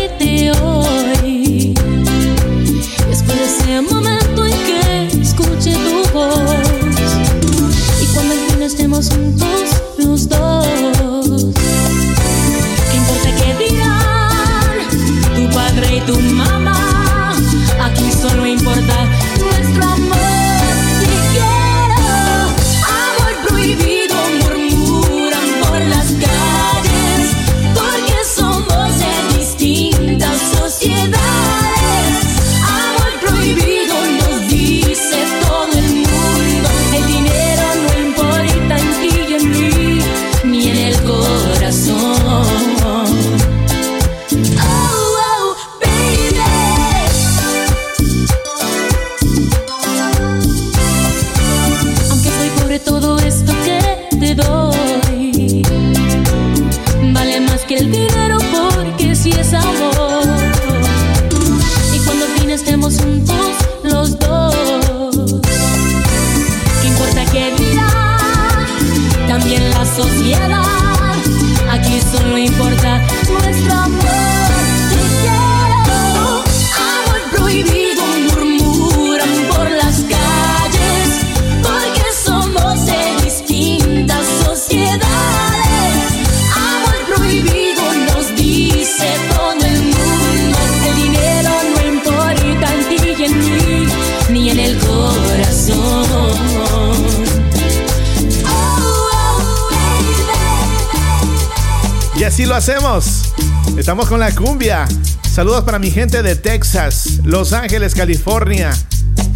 S42: Estamos con la cumbia. Saludos para mi gente de Texas, Los Ángeles, California.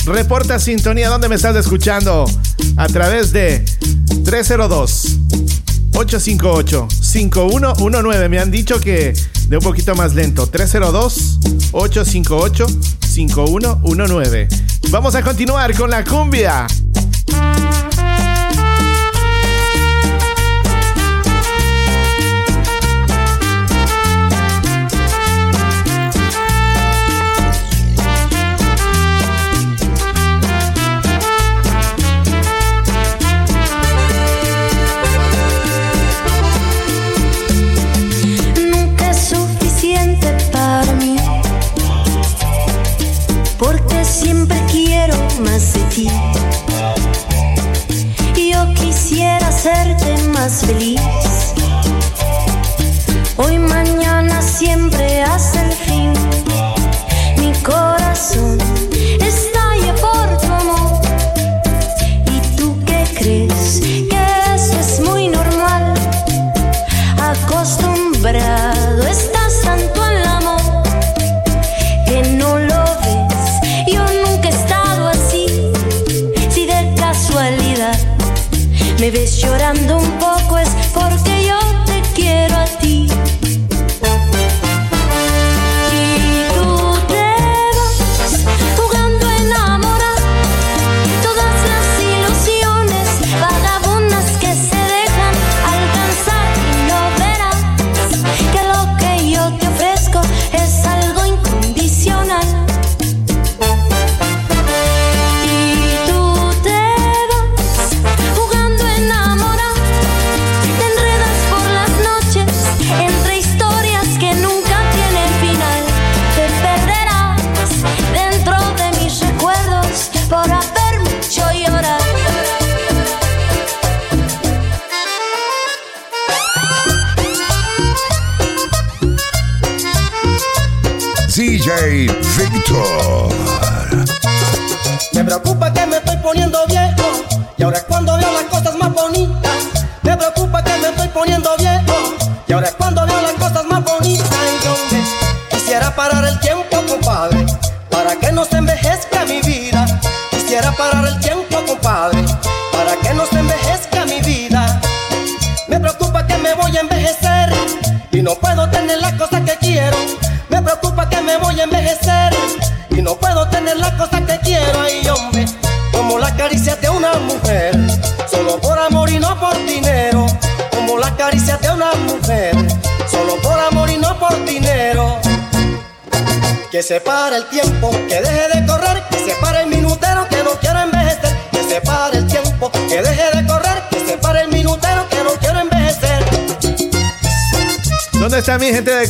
S42: Reporta sintonía, ¿dónde me estás escuchando? A través de 302-858-5119. Me han dicho que de un poquito más lento. 302-858-5119. Vamos a continuar con la cumbia. believe.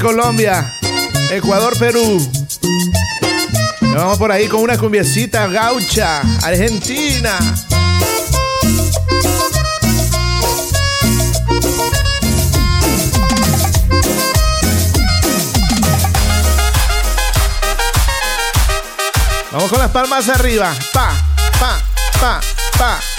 S42: Colombia, Ecuador, Perú. Nos vamos por ahí con una cumbiecita gaucha, Argentina.
S5: Vamos con las palmas arriba. Pa, pa, pa, pa.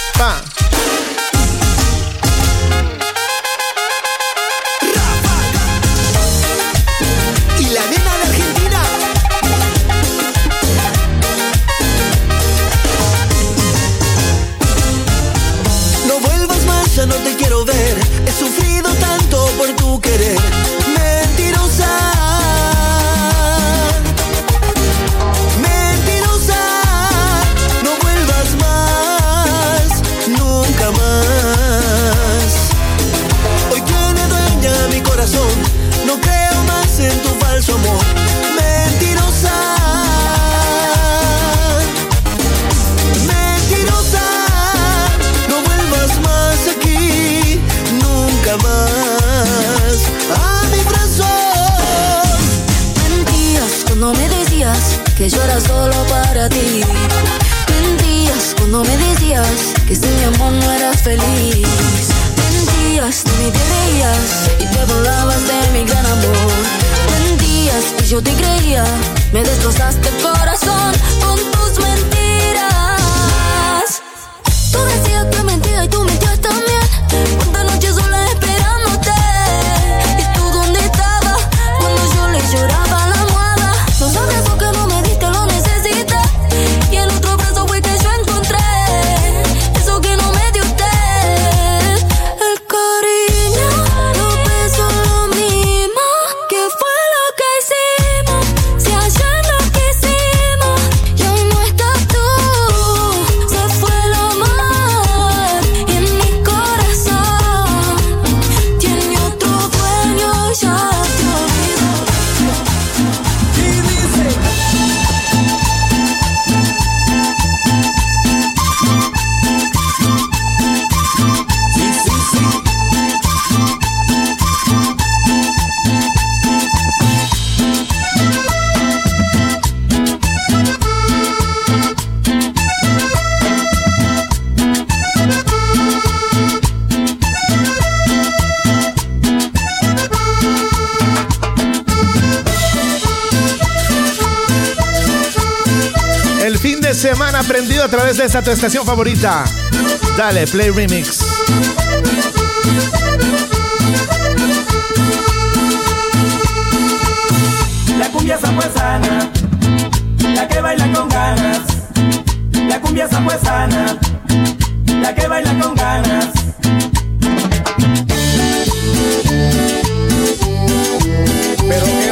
S8: destrozaste corazón.
S5: Esta tu estación favorita. Dale, Play Remix.
S43: La cumbia zapuesana, la que baila con ganas. La cumbia zapuesana, la que baila con ganas.
S28: Pero